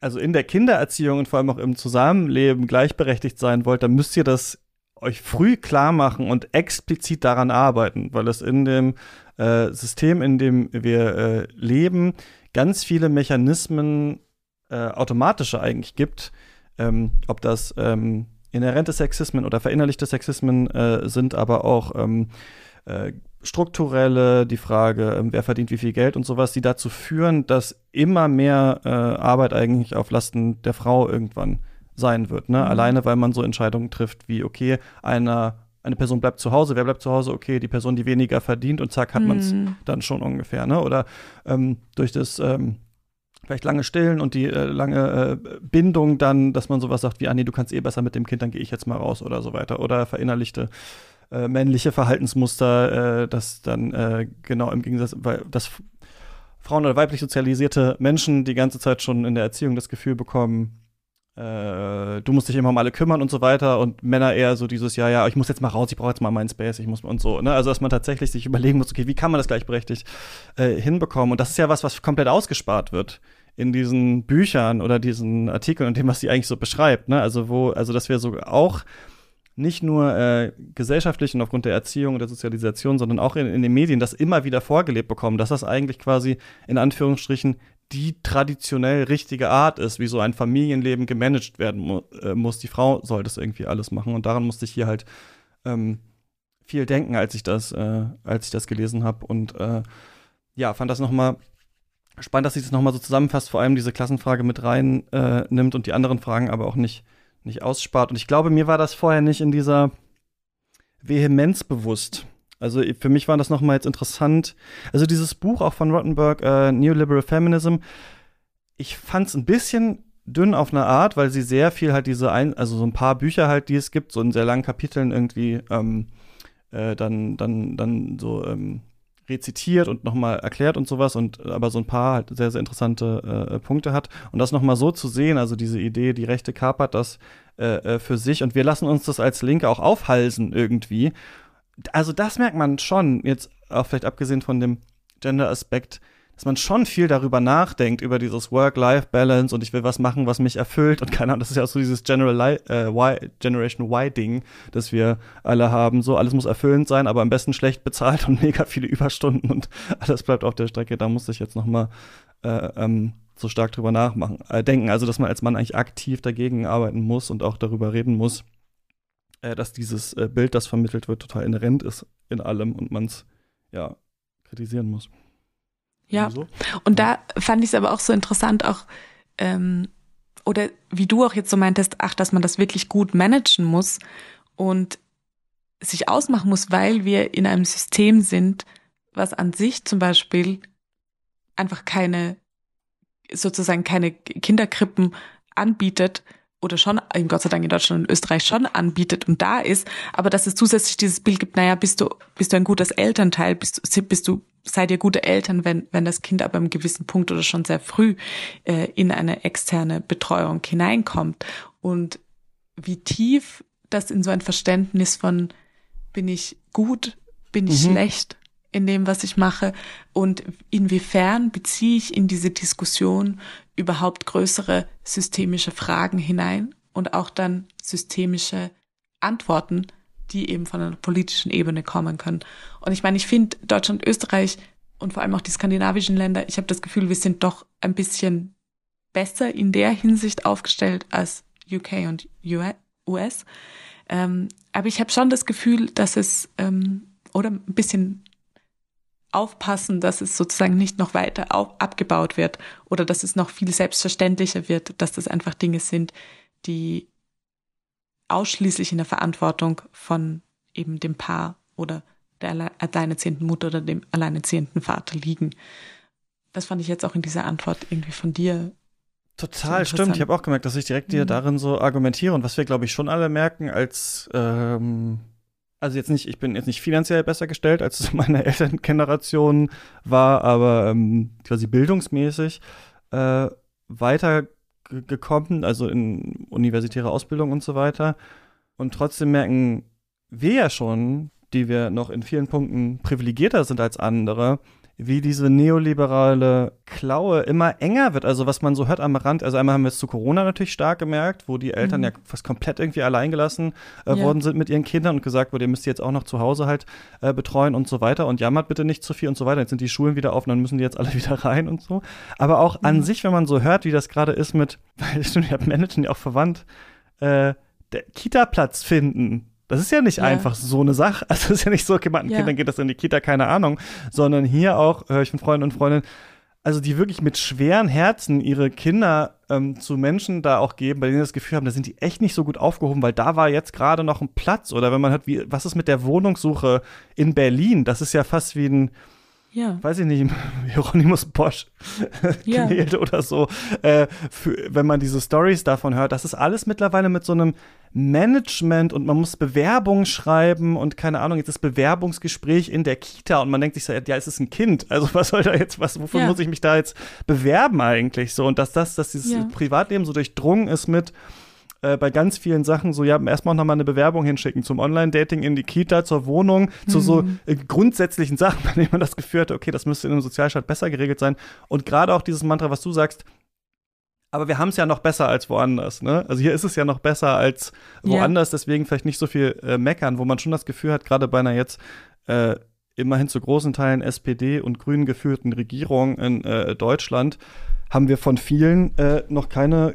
also in der Kindererziehung und vor allem auch im Zusammenleben gleichberechtigt sein wollt, dann müsst ihr das euch früh klar machen und explizit daran arbeiten, weil es in dem äh, System, in dem wir äh, leben, ganz viele Mechanismen äh, automatische eigentlich gibt, ähm, ob das ähm, inhärente Sexismen oder verinnerlichte Sexismen äh, sind, aber auch ähm, äh, strukturelle, die Frage, ähm, wer verdient wie viel Geld und sowas, die dazu führen, dass immer mehr äh, Arbeit eigentlich auf Lasten der Frau irgendwann sein wird. Ne? Mhm. Alleine, weil man so Entscheidungen trifft wie, okay, einer eine Person bleibt zu Hause, wer bleibt zu Hause? Okay, die Person, die weniger verdient und zack, hat man es mhm. dann schon ungefähr. Ne? Oder ähm, durch das ähm, vielleicht lange Stillen und die äh, lange äh, Bindung dann, dass man sowas sagt wie, ah nee, du kannst eh besser mit dem Kind, dann gehe ich jetzt mal raus oder so weiter. Oder verinnerlichte äh, männliche Verhaltensmuster, äh, das dann äh, genau im Gegensatz, weil das Frauen oder weiblich sozialisierte Menschen die ganze Zeit schon in der Erziehung das Gefühl bekommen, äh, du musst dich immer um alle kümmern und so weiter und Männer eher so dieses, ja, ja, ich muss jetzt mal raus, ich brauche jetzt mal meinen Space, ich muss und so, ne? Also, dass man tatsächlich sich überlegen muss, okay, wie kann man das gleichberechtigt äh, hinbekommen? Und das ist ja was, was komplett ausgespart wird in diesen Büchern oder diesen Artikeln und dem, was sie eigentlich so beschreibt, ne? Also, wo, also, dass wir so auch nicht nur äh, gesellschaftlich und aufgrund der Erziehung und der Sozialisation, sondern auch in, in den Medien das immer wieder vorgelebt bekommen, dass das eigentlich quasi in Anführungsstrichen die traditionell richtige Art ist, wie so ein Familienleben gemanagt werden mu äh, muss. Die Frau soll das irgendwie alles machen und daran musste ich hier halt ähm, viel denken, als ich das, äh, als ich das gelesen habe und äh, ja, fand das nochmal spannend, dass sie das nochmal so zusammenfasst, vor allem diese Klassenfrage mit rein äh, nimmt und die anderen Fragen aber auch nicht, nicht ausspart. Und ich glaube, mir war das vorher nicht in dieser Vehemenz bewusst. Also für mich war das nochmal jetzt interessant. Also dieses Buch auch von Rottenberg, äh, Neoliberal Feminism, ich fand es ein bisschen dünn auf eine Art, weil sie sehr viel halt diese ein, also so ein paar Bücher halt, die es gibt, so in sehr langen Kapiteln irgendwie ähm, äh, dann, dann, dann so ähm, rezitiert und nochmal erklärt und sowas und aber so ein paar halt sehr, sehr interessante äh, Punkte hat. Und das nochmal so zu sehen, also diese Idee, die Rechte kapert das äh, äh, für sich und wir lassen uns das als Linke auch aufhalsen irgendwie also das merkt man schon, jetzt auch vielleicht abgesehen von dem Gender-Aspekt, dass man schon viel darüber nachdenkt, über dieses Work-Life-Balance und ich will was machen, was mich erfüllt und keine Ahnung, das ist ja auch so dieses General äh, y, Generation Y-Ding, das wir alle haben. So, alles muss erfüllend sein, aber am besten schlecht bezahlt und [laughs] mega viele Überstunden und alles bleibt auf der Strecke. Da muss ich jetzt noch mal äh, ähm, so stark drüber nachmachen, äh, denken. Also, dass man als Mann eigentlich aktiv dagegen arbeiten muss und auch darüber reden muss äh, dass dieses äh, Bild, das vermittelt wird, total inhärent ist in allem und man es ja kritisieren muss. Ja, so? und da fand ich es aber auch so interessant, auch ähm, oder wie du auch jetzt so meintest, ach, dass man das wirklich gut managen muss und sich ausmachen muss, weil wir in einem System sind, was an sich zum Beispiel einfach keine, sozusagen keine Kinderkrippen anbietet, oder schon, Gott sei Dank in Deutschland und Österreich schon anbietet und da ist, aber dass es zusätzlich dieses Bild gibt, naja, bist du, bist du ein gutes Elternteil, bist du, bist du, seid ihr gute Eltern, wenn, wenn das Kind aber einem gewissen Punkt oder schon sehr früh äh, in eine externe Betreuung hineinkommt und wie tief das in so ein Verständnis von bin ich gut, bin ich mhm. schlecht, in dem, was ich mache und inwiefern beziehe ich in diese Diskussion überhaupt größere systemische Fragen hinein und auch dann systemische Antworten, die eben von einer politischen Ebene kommen können. Und ich meine, ich finde Deutschland, Österreich und vor allem auch die skandinavischen Länder, ich habe das Gefühl, wir sind doch ein bisschen besser in der Hinsicht aufgestellt als UK und US. Ähm, aber ich habe schon das Gefühl, dass es, ähm, oder ein bisschen aufpassen, dass es sozusagen nicht noch weiter auf, abgebaut wird oder dass es noch viel selbstverständlicher wird, dass das einfach Dinge sind, die ausschließlich in der Verantwortung von eben dem Paar oder der alleinerziehenden Mutter oder dem alleinerziehenden Vater liegen. Das fand ich jetzt auch in dieser Antwort irgendwie von dir. Total, so stimmt. Ich habe auch gemerkt, dass ich direkt dir mhm. darin so argumentiere und was wir, glaube ich, schon alle merken als ähm, also jetzt nicht, ich bin jetzt nicht finanziell besser gestellt, als es [laughs] meine Elterngeneration war, aber ähm, quasi bildungsmäßig äh, weitergekommen, also in universitäre Ausbildung und so weiter. Und trotzdem merken wir ja schon, die wir noch in vielen Punkten privilegierter sind als andere, wie diese neoliberale Klaue immer enger wird. Also was man so hört am Rand, also einmal haben wir es zu Corona natürlich stark gemerkt, wo die Eltern mhm. ja fast komplett irgendwie alleingelassen äh, ja. worden sind mit ihren Kindern und gesagt wurde, ihr müsst die jetzt auch noch zu Hause halt äh, betreuen und so weiter und jammert bitte nicht zu viel und so weiter. Jetzt sind die Schulen wieder auf und dann müssen die jetzt alle [laughs] wieder rein und so. Aber auch mhm. an sich, wenn man so hört, wie das gerade ist mit, [laughs] weil stimmt, ich habe Managen ja auch verwandt, äh, der Kita-Platz finden das ist ja nicht ja. einfach so eine Sache. [laughs] Also es ist ja nicht so, okay, man, ja. Kindern geht das in die Kita, keine Ahnung, sondern hier auch höre ich von Freunden und Freundinnen, also die wirklich mit schweren Herzen ihre Kinder ähm, zu Menschen da auch geben, bei denen sie das Gefühl haben, da sind die echt nicht so gut aufgehoben, weil da war jetzt gerade noch ein Platz. Oder wenn man hört, wie, was ist mit der Wohnungssuche in Berlin? Das ist ja fast wie ein, ja. weiß ich nicht, [laughs] Hieronymus Bosch [laughs] ja. Oder so, äh, für, wenn man diese Stories davon hört, das ist alles mittlerweile mit so einem Management und man muss Bewerbungen schreiben und keine Ahnung, jetzt ist Bewerbungsgespräch in der Kita und man denkt sich so, ja, es ist ein Kind, also [laughs] was soll da jetzt, was, wofür ja. muss ich mich da jetzt bewerben eigentlich so und dass das, dass dieses. Privatleben so durchdrungen ist mit äh, bei ganz vielen Sachen so, ja, erstmal noch mal eine Bewerbung hinschicken zum Online-Dating in die Kita, zur Wohnung, mhm. zu so mhm. äh, grundsätzlichen Sachen, [laughs] bei denen man das Gefühl hatte, okay, das müsste in einem Sozialstaat besser geregelt sein. Und gerade auch dieses Mantra, was du sagst, aber wir haben es ja noch besser als woanders, ne? Also hier ist es ja noch besser als woanders, ja. deswegen vielleicht nicht so viel äh, meckern, wo man schon das Gefühl hat, gerade bei einer jetzt äh, immerhin zu großen Teilen SPD und Grünen geführten Regierung in äh, Deutschland, haben wir von vielen äh, noch keine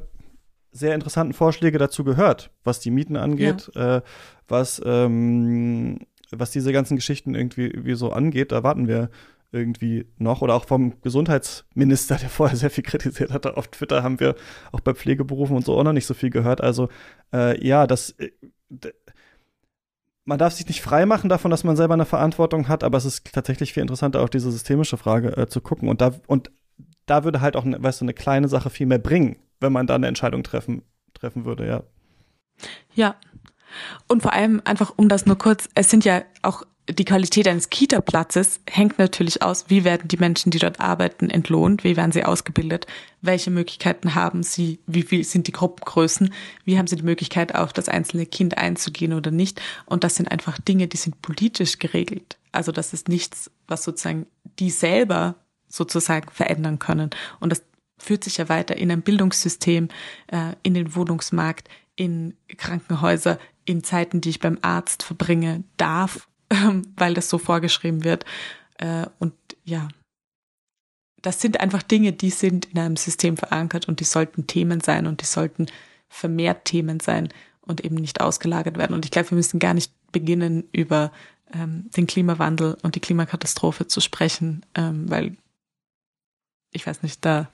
sehr interessanten Vorschläge dazu gehört, was die Mieten angeht, ja. äh, was, ähm, was diese ganzen Geschichten irgendwie wie so angeht. Da warten wir irgendwie noch. Oder auch vom Gesundheitsminister, [laughs] der vorher sehr viel kritisiert hatte auf Twitter, haben wir auch bei Pflegeberufen und so auch noch nicht so viel gehört. Also äh, ja, das. Äh, man darf sich nicht frei machen davon, dass man selber eine Verantwortung hat, aber es ist tatsächlich viel interessanter, auf diese systemische Frage äh, zu gucken. Und da, und da würde halt auch, ne, weißt du, eine kleine Sache viel mehr bringen, wenn man da eine Entscheidung treffen, treffen würde, ja. Ja. Und vor allem einfach, um das nur kurz, es sind ja auch die Qualität eines Kita-Platzes hängt natürlich aus, wie werden die Menschen, die dort arbeiten, entlohnt, wie werden sie ausgebildet, welche Möglichkeiten haben sie, wie viel sind die Gruppengrößen, wie haben sie die Möglichkeit, auf das einzelne Kind einzugehen oder nicht. Und das sind einfach Dinge, die sind politisch geregelt. Also das ist nichts, was sozusagen die selber sozusagen verändern können. Und das führt sich ja weiter in ein Bildungssystem, äh, in den Wohnungsmarkt, in Krankenhäuser, in Zeiten, die ich beim Arzt verbringe, darf, weil das so vorgeschrieben wird. Äh, und ja, das sind einfach Dinge, die sind in einem System verankert und die sollten Themen sein und die sollten vermehrt Themen sein und eben nicht ausgelagert werden. Und ich glaube, wir müssen gar nicht beginnen, über ähm, den Klimawandel und die Klimakatastrophe zu sprechen, ähm, weil ich weiß nicht, da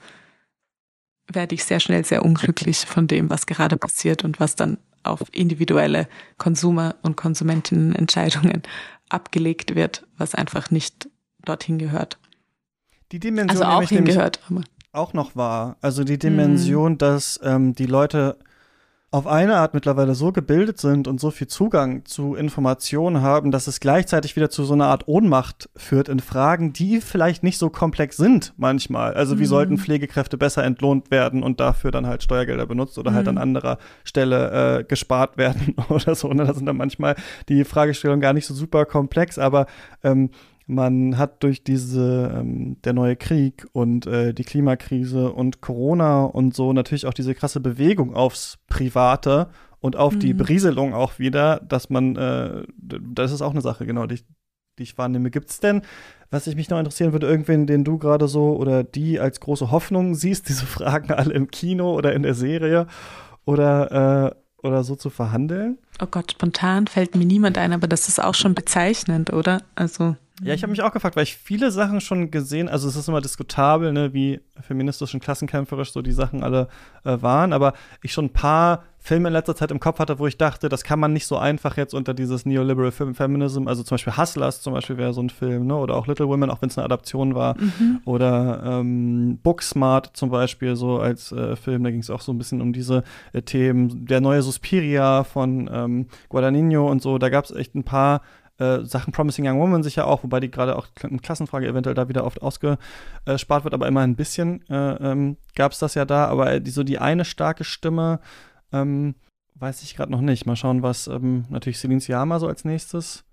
werde ich sehr schnell sehr unglücklich von dem, was gerade passiert und was dann auf individuelle Konsumer- und Konsumentinnenentscheidungen [laughs] abgelegt wird, was einfach nicht dorthin gehört. Die Dimension, also auch hingehört, auch noch war. Also die Dimension, hm. dass ähm, die Leute auf eine Art mittlerweile so gebildet sind und so viel Zugang zu Informationen haben, dass es gleichzeitig wieder zu so einer Art Ohnmacht führt in Fragen, die vielleicht nicht so komplex sind manchmal. Also wie mhm. sollten Pflegekräfte besser entlohnt werden und dafür dann halt Steuergelder benutzt oder mhm. halt an anderer Stelle äh, gespart werden [laughs] oder so. Und ne? das sind dann manchmal die Fragestellungen gar nicht so super komplex, aber ähm, man hat durch diese, ähm, der neue Krieg und äh, die Klimakrise und Corona und so natürlich auch diese krasse Bewegung aufs Private und auf mhm. die Berieselung auch wieder, dass man, äh, das ist auch eine Sache, genau, die, die ich wahrnehme. Gibt es denn, was ich mich noch interessieren würde, irgendwen, den du gerade so oder die als große Hoffnung siehst, diese Fragen alle im Kino oder in der Serie oder, äh, oder so zu verhandeln? Oh Gott, spontan fällt mir niemand ein, aber das ist auch schon bezeichnend, oder? Also Ja, ich habe mich auch gefragt, weil ich viele Sachen schon gesehen, also es ist immer diskutabel, ne, wie feministisch und klassenkämpferisch so die Sachen alle äh, waren, aber ich schon ein paar Filme in letzter Zeit im Kopf hatte, wo ich dachte, das kann man nicht so einfach jetzt unter dieses Neoliberal Feminism, also zum Beispiel Hustlers zum Beispiel wäre so ein Film, ne, oder auch Little Women, auch wenn es eine Adaption war, mhm. oder ähm, Booksmart zum Beispiel so als äh, Film, da ging es auch so ein bisschen um diese äh, Themen, der neue Suspiria von ähm, Guadagnino und so, da gab es echt ein paar äh, Sachen Promising Young Woman sicher auch, wobei die gerade auch eine Klassenfrage eventuell da wieder oft ausgespart wird, aber immer ein bisschen äh, ähm, gab es das ja da. Aber die, so die eine starke Stimme, ähm, weiß ich gerade noch nicht. Mal schauen, was ähm, natürlich Celine Siama so als nächstes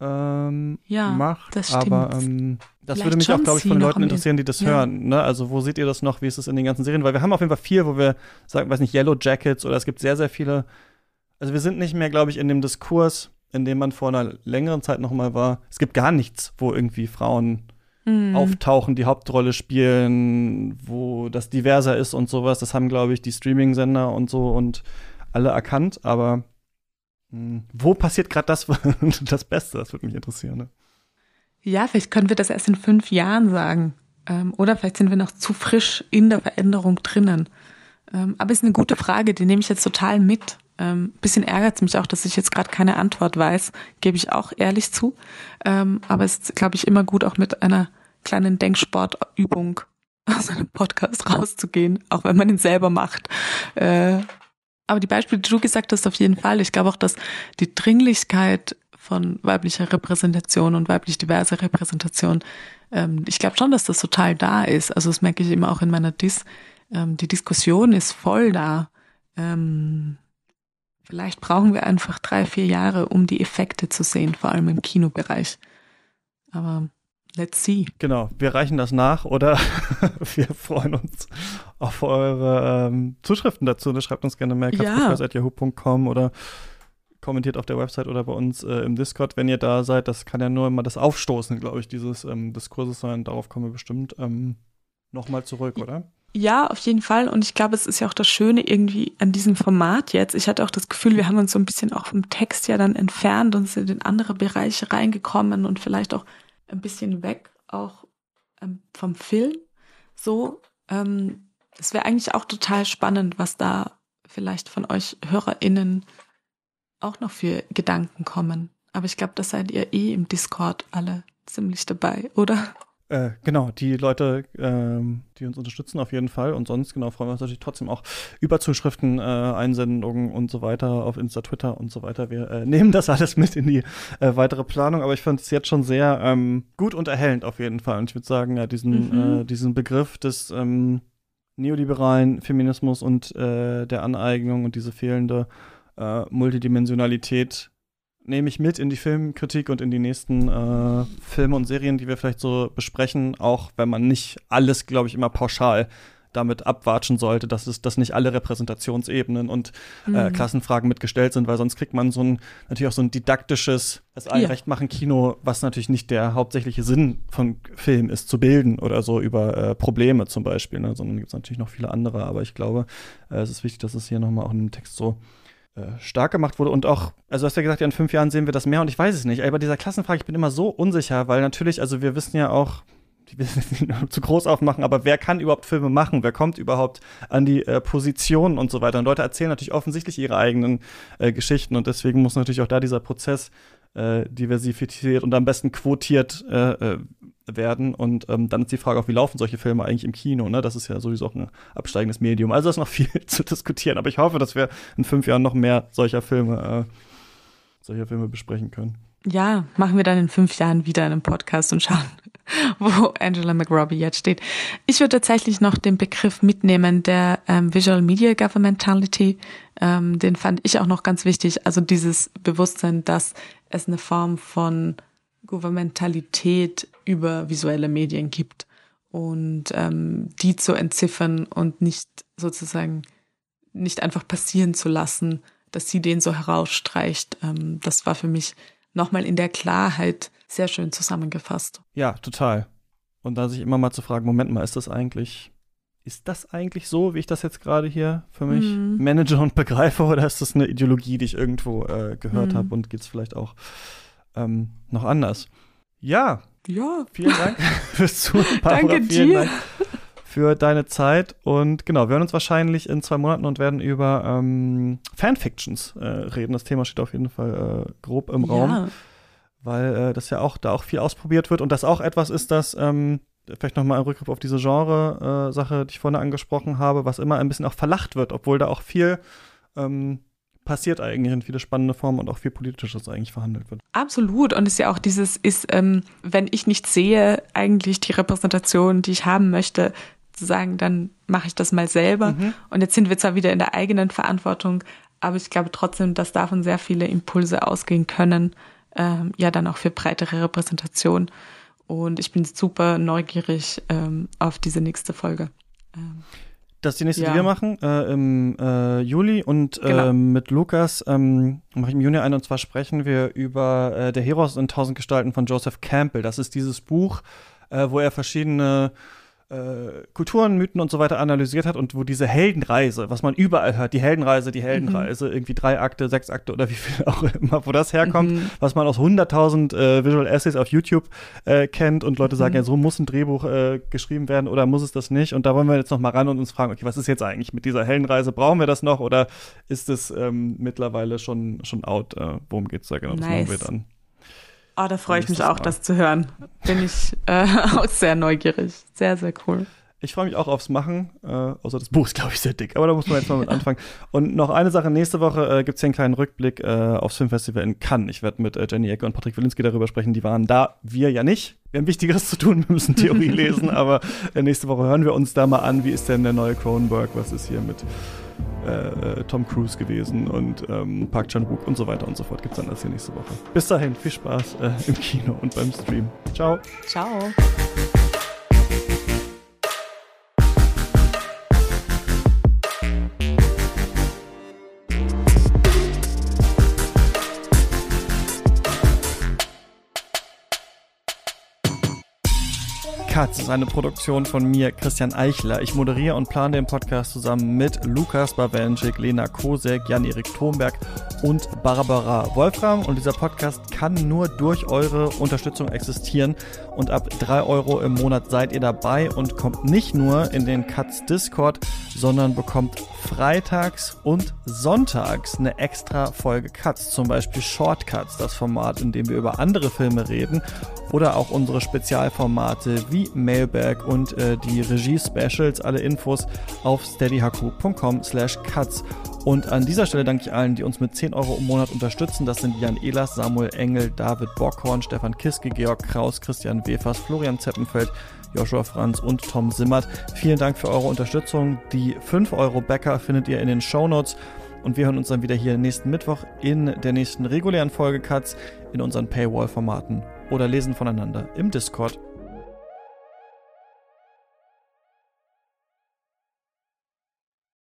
ähm, ja, macht. Das stimmt. Aber ähm, das würde mich auch, glaube ich, von den Leuten interessieren, die das ja. hören. Ne? Also, wo seht ihr das noch? Wie ist es in den ganzen Serien? Weil wir haben auf jeden Fall viel, wo wir sagen, weiß nicht, Yellow Jackets oder es gibt sehr, sehr viele. Also, wir sind nicht mehr, glaube ich, in dem Diskurs, in dem man vor einer längeren Zeit noch mal war. Es gibt gar nichts, wo irgendwie Frauen mhm. auftauchen, die Hauptrolle spielen, wo das diverser ist und sowas. Das haben, glaube ich, die Streaming-Sender und so und alle erkannt. Aber mh, hm, wo passiert gerade das, [laughs] das Beste? Das würde mich interessieren. Ne? Ja, vielleicht können wir das erst in fünf Jahren sagen. Ähm, oder vielleicht sind wir noch zu frisch in der Veränderung drinnen. Ähm, aber es ist eine gute Frage, die nehme ich jetzt total mit. Ähm, bisschen ärgert es mich auch, dass ich jetzt gerade keine Antwort weiß, gebe ich auch ehrlich zu. Ähm, aber es ist, glaube ich, immer gut, auch mit einer kleinen Denksportübung aus einem Podcast rauszugehen, auch wenn man ihn selber macht. Äh, aber die Beispiele, die du gesagt hast, auf jeden Fall. Ich glaube auch, dass die Dringlichkeit von weiblicher Repräsentation und weiblich diverser Repräsentation, ähm, ich glaube schon, dass das total da ist. Also das merke ich immer auch in meiner Dis. Ähm, die Diskussion ist voll da. Ähm, Vielleicht brauchen wir einfach drei, vier Jahre, um die Effekte zu sehen, vor allem im Kinobereich. Aber let's see. Genau, wir reichen das nach oder [laughs] wir freuen uns auf eure ähm, Zuschriften dazu. Ne? Schreibt uns gerne mehr ja. oder kommentiert auf der Website oder bei uns äh, im Discord, wenn ihr da seid. Das kann ja nur immer das Aufstoßen, glaube ich, dieses ähm, Diskurses sein. Darauf kommen wir bestimmt ähm, nochmal zurück, oder? Ja, auf jeden Fall. Und ich glaube, es ist ja auch das Schöne irgendwie an diesem Format jetzt. Ich hatte auch das Gefühl, wir haben uns so ein bisschen auch vom Text ja dann entfernt und sind in andere Bereiche reingekommen und vielleicht auch ein bisschen weg auch ähm, vom Film. So, ähm, es wäre eigentlich auch total spannend, was da vielleicht von euch HörerInnen auch noch für Gedanken kommen. Aber ich glaube, das seid ihr eh im Discord alle ziemlich dabei, oder? Äh, genau, die Leute, ähm, die uns unterstützen auf jeden Fall. Und sonst, genau, freuen wir uns natürlich trotzdem auch über Zuschriften, äh, Einsendungen und so weiter auf Insta, Twitter und so weiter. Wir äh, [laughs] nehmen das alles mit in die äh, weitere Planung, aber ich fand es jetzt schon sehr ähm, gut und erhellend auf jeden Fall. Und ich würde sagen, ja, diesen, mhm. äh, diesen Begriff des ähm, neoliberalen Feminismus und äh, der Aneignung und diese fehlende äh, Multidimensionalität nehme ich mit in die Filmkritik und in die nächsten äh, Filme und Serien, die wir vielleicht so besprechen, auch wenn man nicht alles, glaube ich, immer pauschal damit abwatschen sollte, dass es, dass nicht alle Repräsentationsebenen und äh, mhm. Klassenfragen mitgestellt sind, weil sonst kriegt man so ein natürlich auch so ein didaktisches, das allen ja. recht machen Kino, was natürlich nicht der hauptsächliche Sinn von Film ist, zu bilden oder so über äh, Probleme zum Beispiel, ne? sondern gibt es natürlich noch viele andere. Aber ich glaube, äh, es ist wichtig, dass es hier nochmal auch in dem Text so stark gemacht wurde und auch, also du hast ja gesagt, ja, in fünf Jahren sehen wir das mehr und ich weiß es nicht. Aber dieser Klassenfrage, ich bin immer so unsicher, weil natürlich, also wir wissen ja auch, ich will es nicht zu groß aufmachen, aber wer kann überhaupt Filme machen? Wer kommt überhaupt an die äh, Positionen und so weiter? Und Leute erzählen natürlich offensichtlich ihre eigenen äh, Geschichten und deswegen muss natürlich auch da dieser Prozess äh, diversifiziert und am besten quotiert äh, äh werden. Und ähm, dann ist die Frage auch, wie laufen solche Filme eigentlich im Kino? Ne? Das ist ja sowieso auch ein absteigendes Medium. Also ist noch [laughs] viel zu diskutieren. Aber ich hoffe, dass wir in fünf Jahren noch mehr solcher Filme, äh, solcher Filme besprechen können. Ja, machen wir dann in fünf Jahren wieder einen Podcast und schauen, [laughs] wo Angela McRobbie jetzt steht. Ich würde tatsächlich noch den Begriff mitnehmen der ähm, Visual Media Governmentality. Ähm, den fand ich auch noch ganz wichtig. Also dieses Bewusstsein, dass es eine Form von Gouvernementalität über visuelle Medien gibt und ähm, die zu entziffern und nicht sozusagen nicht einfach passieren zu lassen, dass sie den so herausstreicht. Ähm, das war für mich nochmal in der Klarheit sehr schön zusammengefasst. Ja, total. Und da sich immer mal zu fragen, Moment mal, ist das eigentlich, ist das eigentlich so, wie ich das jetzt gerade hier für mich mhm. manage und begreife, oder ist das eine Ideologie, die ich irgendwo äh, gehört mhm. habe und geht es vielleicht auch ähm, noch anders? Ja. Ja. Vielen Dank [laughs] fürs Zuhören. Danke Vielen dir. Dank für deine Zeit. Und genau, wir hören uns wahrscheinlich in zwei Monaten und werden über ähm, Fanfictions äh, reden. Das Thema steht auf jeden Fall äh, grob im Raum, Ja. weil äh, das ja auch da auch viel ausprobiert wird und das auch etwas ist, das ähm, vielleicht nochmal ein Rückgriff auf diese Genre-Sache, die ich vorhin angesprochen habe, was immer ein bisschen auch verlacht wird, obwohl da auch viel ähm, passiert eigentlich in viele spannende Formen und auch viel Politisches eigentlich verhandelt wird. Absolut. Und es ist ja auch dieses, ist, ähm, wenn ich nicht sehe, eigentlich die Repräsentation, die ich haben möchte, zu sagen, dann mache ich das mal selber. Und jetzt sind wir zwar wieder in der eigenen Verantwortung, aber ich glaube trotzdem, dass davon sehr viele Impulse ausgehen können, ähm, ja dann auch für breitere Repräsentation. Und ich bin super neugierig ähm, auf diese nächste Folge. Ähm, Das ist die nächste, Ja. die wir machen, äh, im äh, Juli. Und Genau. äh, mit Lukas ähm, mache ich im Juni ein. Und zwar sprechen wir über äh, Der Heros in tausend Gestalten von Joseph Campbell. Das ist dieses Buch, äh, wo er verschiedene äh, Kulturen, Mythen und so weiter analysiert hat und wo diese Heldenreise, was man überall hört, die Heldenreise, die Heldenreise, irgendwie drei Akte, sechs Akte oder wie viel [laughs] auch immer, wo das herkommt, was man aus 100.000 äh, Visual Essays auf YouTube äh, kennt und Leute sagen, ja, so muss ein Drehbuch äh, geschrieben werden oder muss es das nicht? Und da wollen wir jetzt noch mal ran und uns fragen, okay, was ist jetzt eigentlich mit dieser Heldenreise? Brauchen wir das noch oder ist es ähm, mittlerweile schon, schon out? Äh, worum geht's da genau? Das Nice. machen wir dann. Oh, da freue ich mich auch, Mal. das zu hören. Bin ich äh, [laughs] auch sehr neugierig. Sehr, sehr cool. Ich freue mich auch aufs Machen, äh, außer das Buch ist, glaube ich, sehr dick, aber da muss man jetzt mal mit [laughs] anfangen. Und noch eine Sache, nächste Woche äh, gibt es hier einen kleinen Rückblick äh, aufs Filmfestival in Cannes. Ich werde mit äh, Jenny Ecke und Patrick Wilinski darüber sprechen, die waren da, wir ja nicht. Wir haben Wichtigeres zu tun, [laughs] wir müssen Theorie lesen, aber äh, nächste Woche hören wir uns da mal an, wie ist denn der neue Cronenberg, was ist hier mit äh, äh, Tom Cruise gewesen und ähm, Park Chan-wook und so weiter und so fort. Gibt's dann alles hier nächste Woche. Bis dahin, viel Spaß äh, im Kino und beim Stream. Ciao. Ciao. Katz ist eine Produktion von mir, Christian Eichler. Ich moderiere und plane den Podcast zusammen mit Lukas Bawenschik, Lena Kosek, Jan-Erik Thomberg und Barbara Wolfram. Und dieser Podcast kann nur durch eure Unterstützung existieren. Und ab drei Euro im Monat seid ihr dabei und kommt nicht nur in den Katz Discord, sondern bekommt freitags und sonntags eine extra Folge Katz. Zum Beispiel Shortcuts, das Format, in dem wir über andere Filme reden. Oder auch unsere Spezialformate wie Mailbag und äh, die Regie-Specials. Alle Infos auf steadyhaku.com slash cuts. Und an dieser Stelle danke ich allen, die uns mit 10 Euro im Monat unterstützen. Das sind Jan Ehlers, Samuel Engel, David Bockhorn, Stefan Kiske, Georg Kraus, Christian Wefers, Florian Zeppenfeld, Joshua Franz und Tom Simmert. Vielen Dank für eure Unterstützung. Die 5 Euro Bäcker findet ihr in den Shownotes. Und wir hören uns dann wieder hier nächsten Mittwoch in der nächsten regulären Folge Cuts in unseren Paywall-Formaten oder lesen voneinander im Discord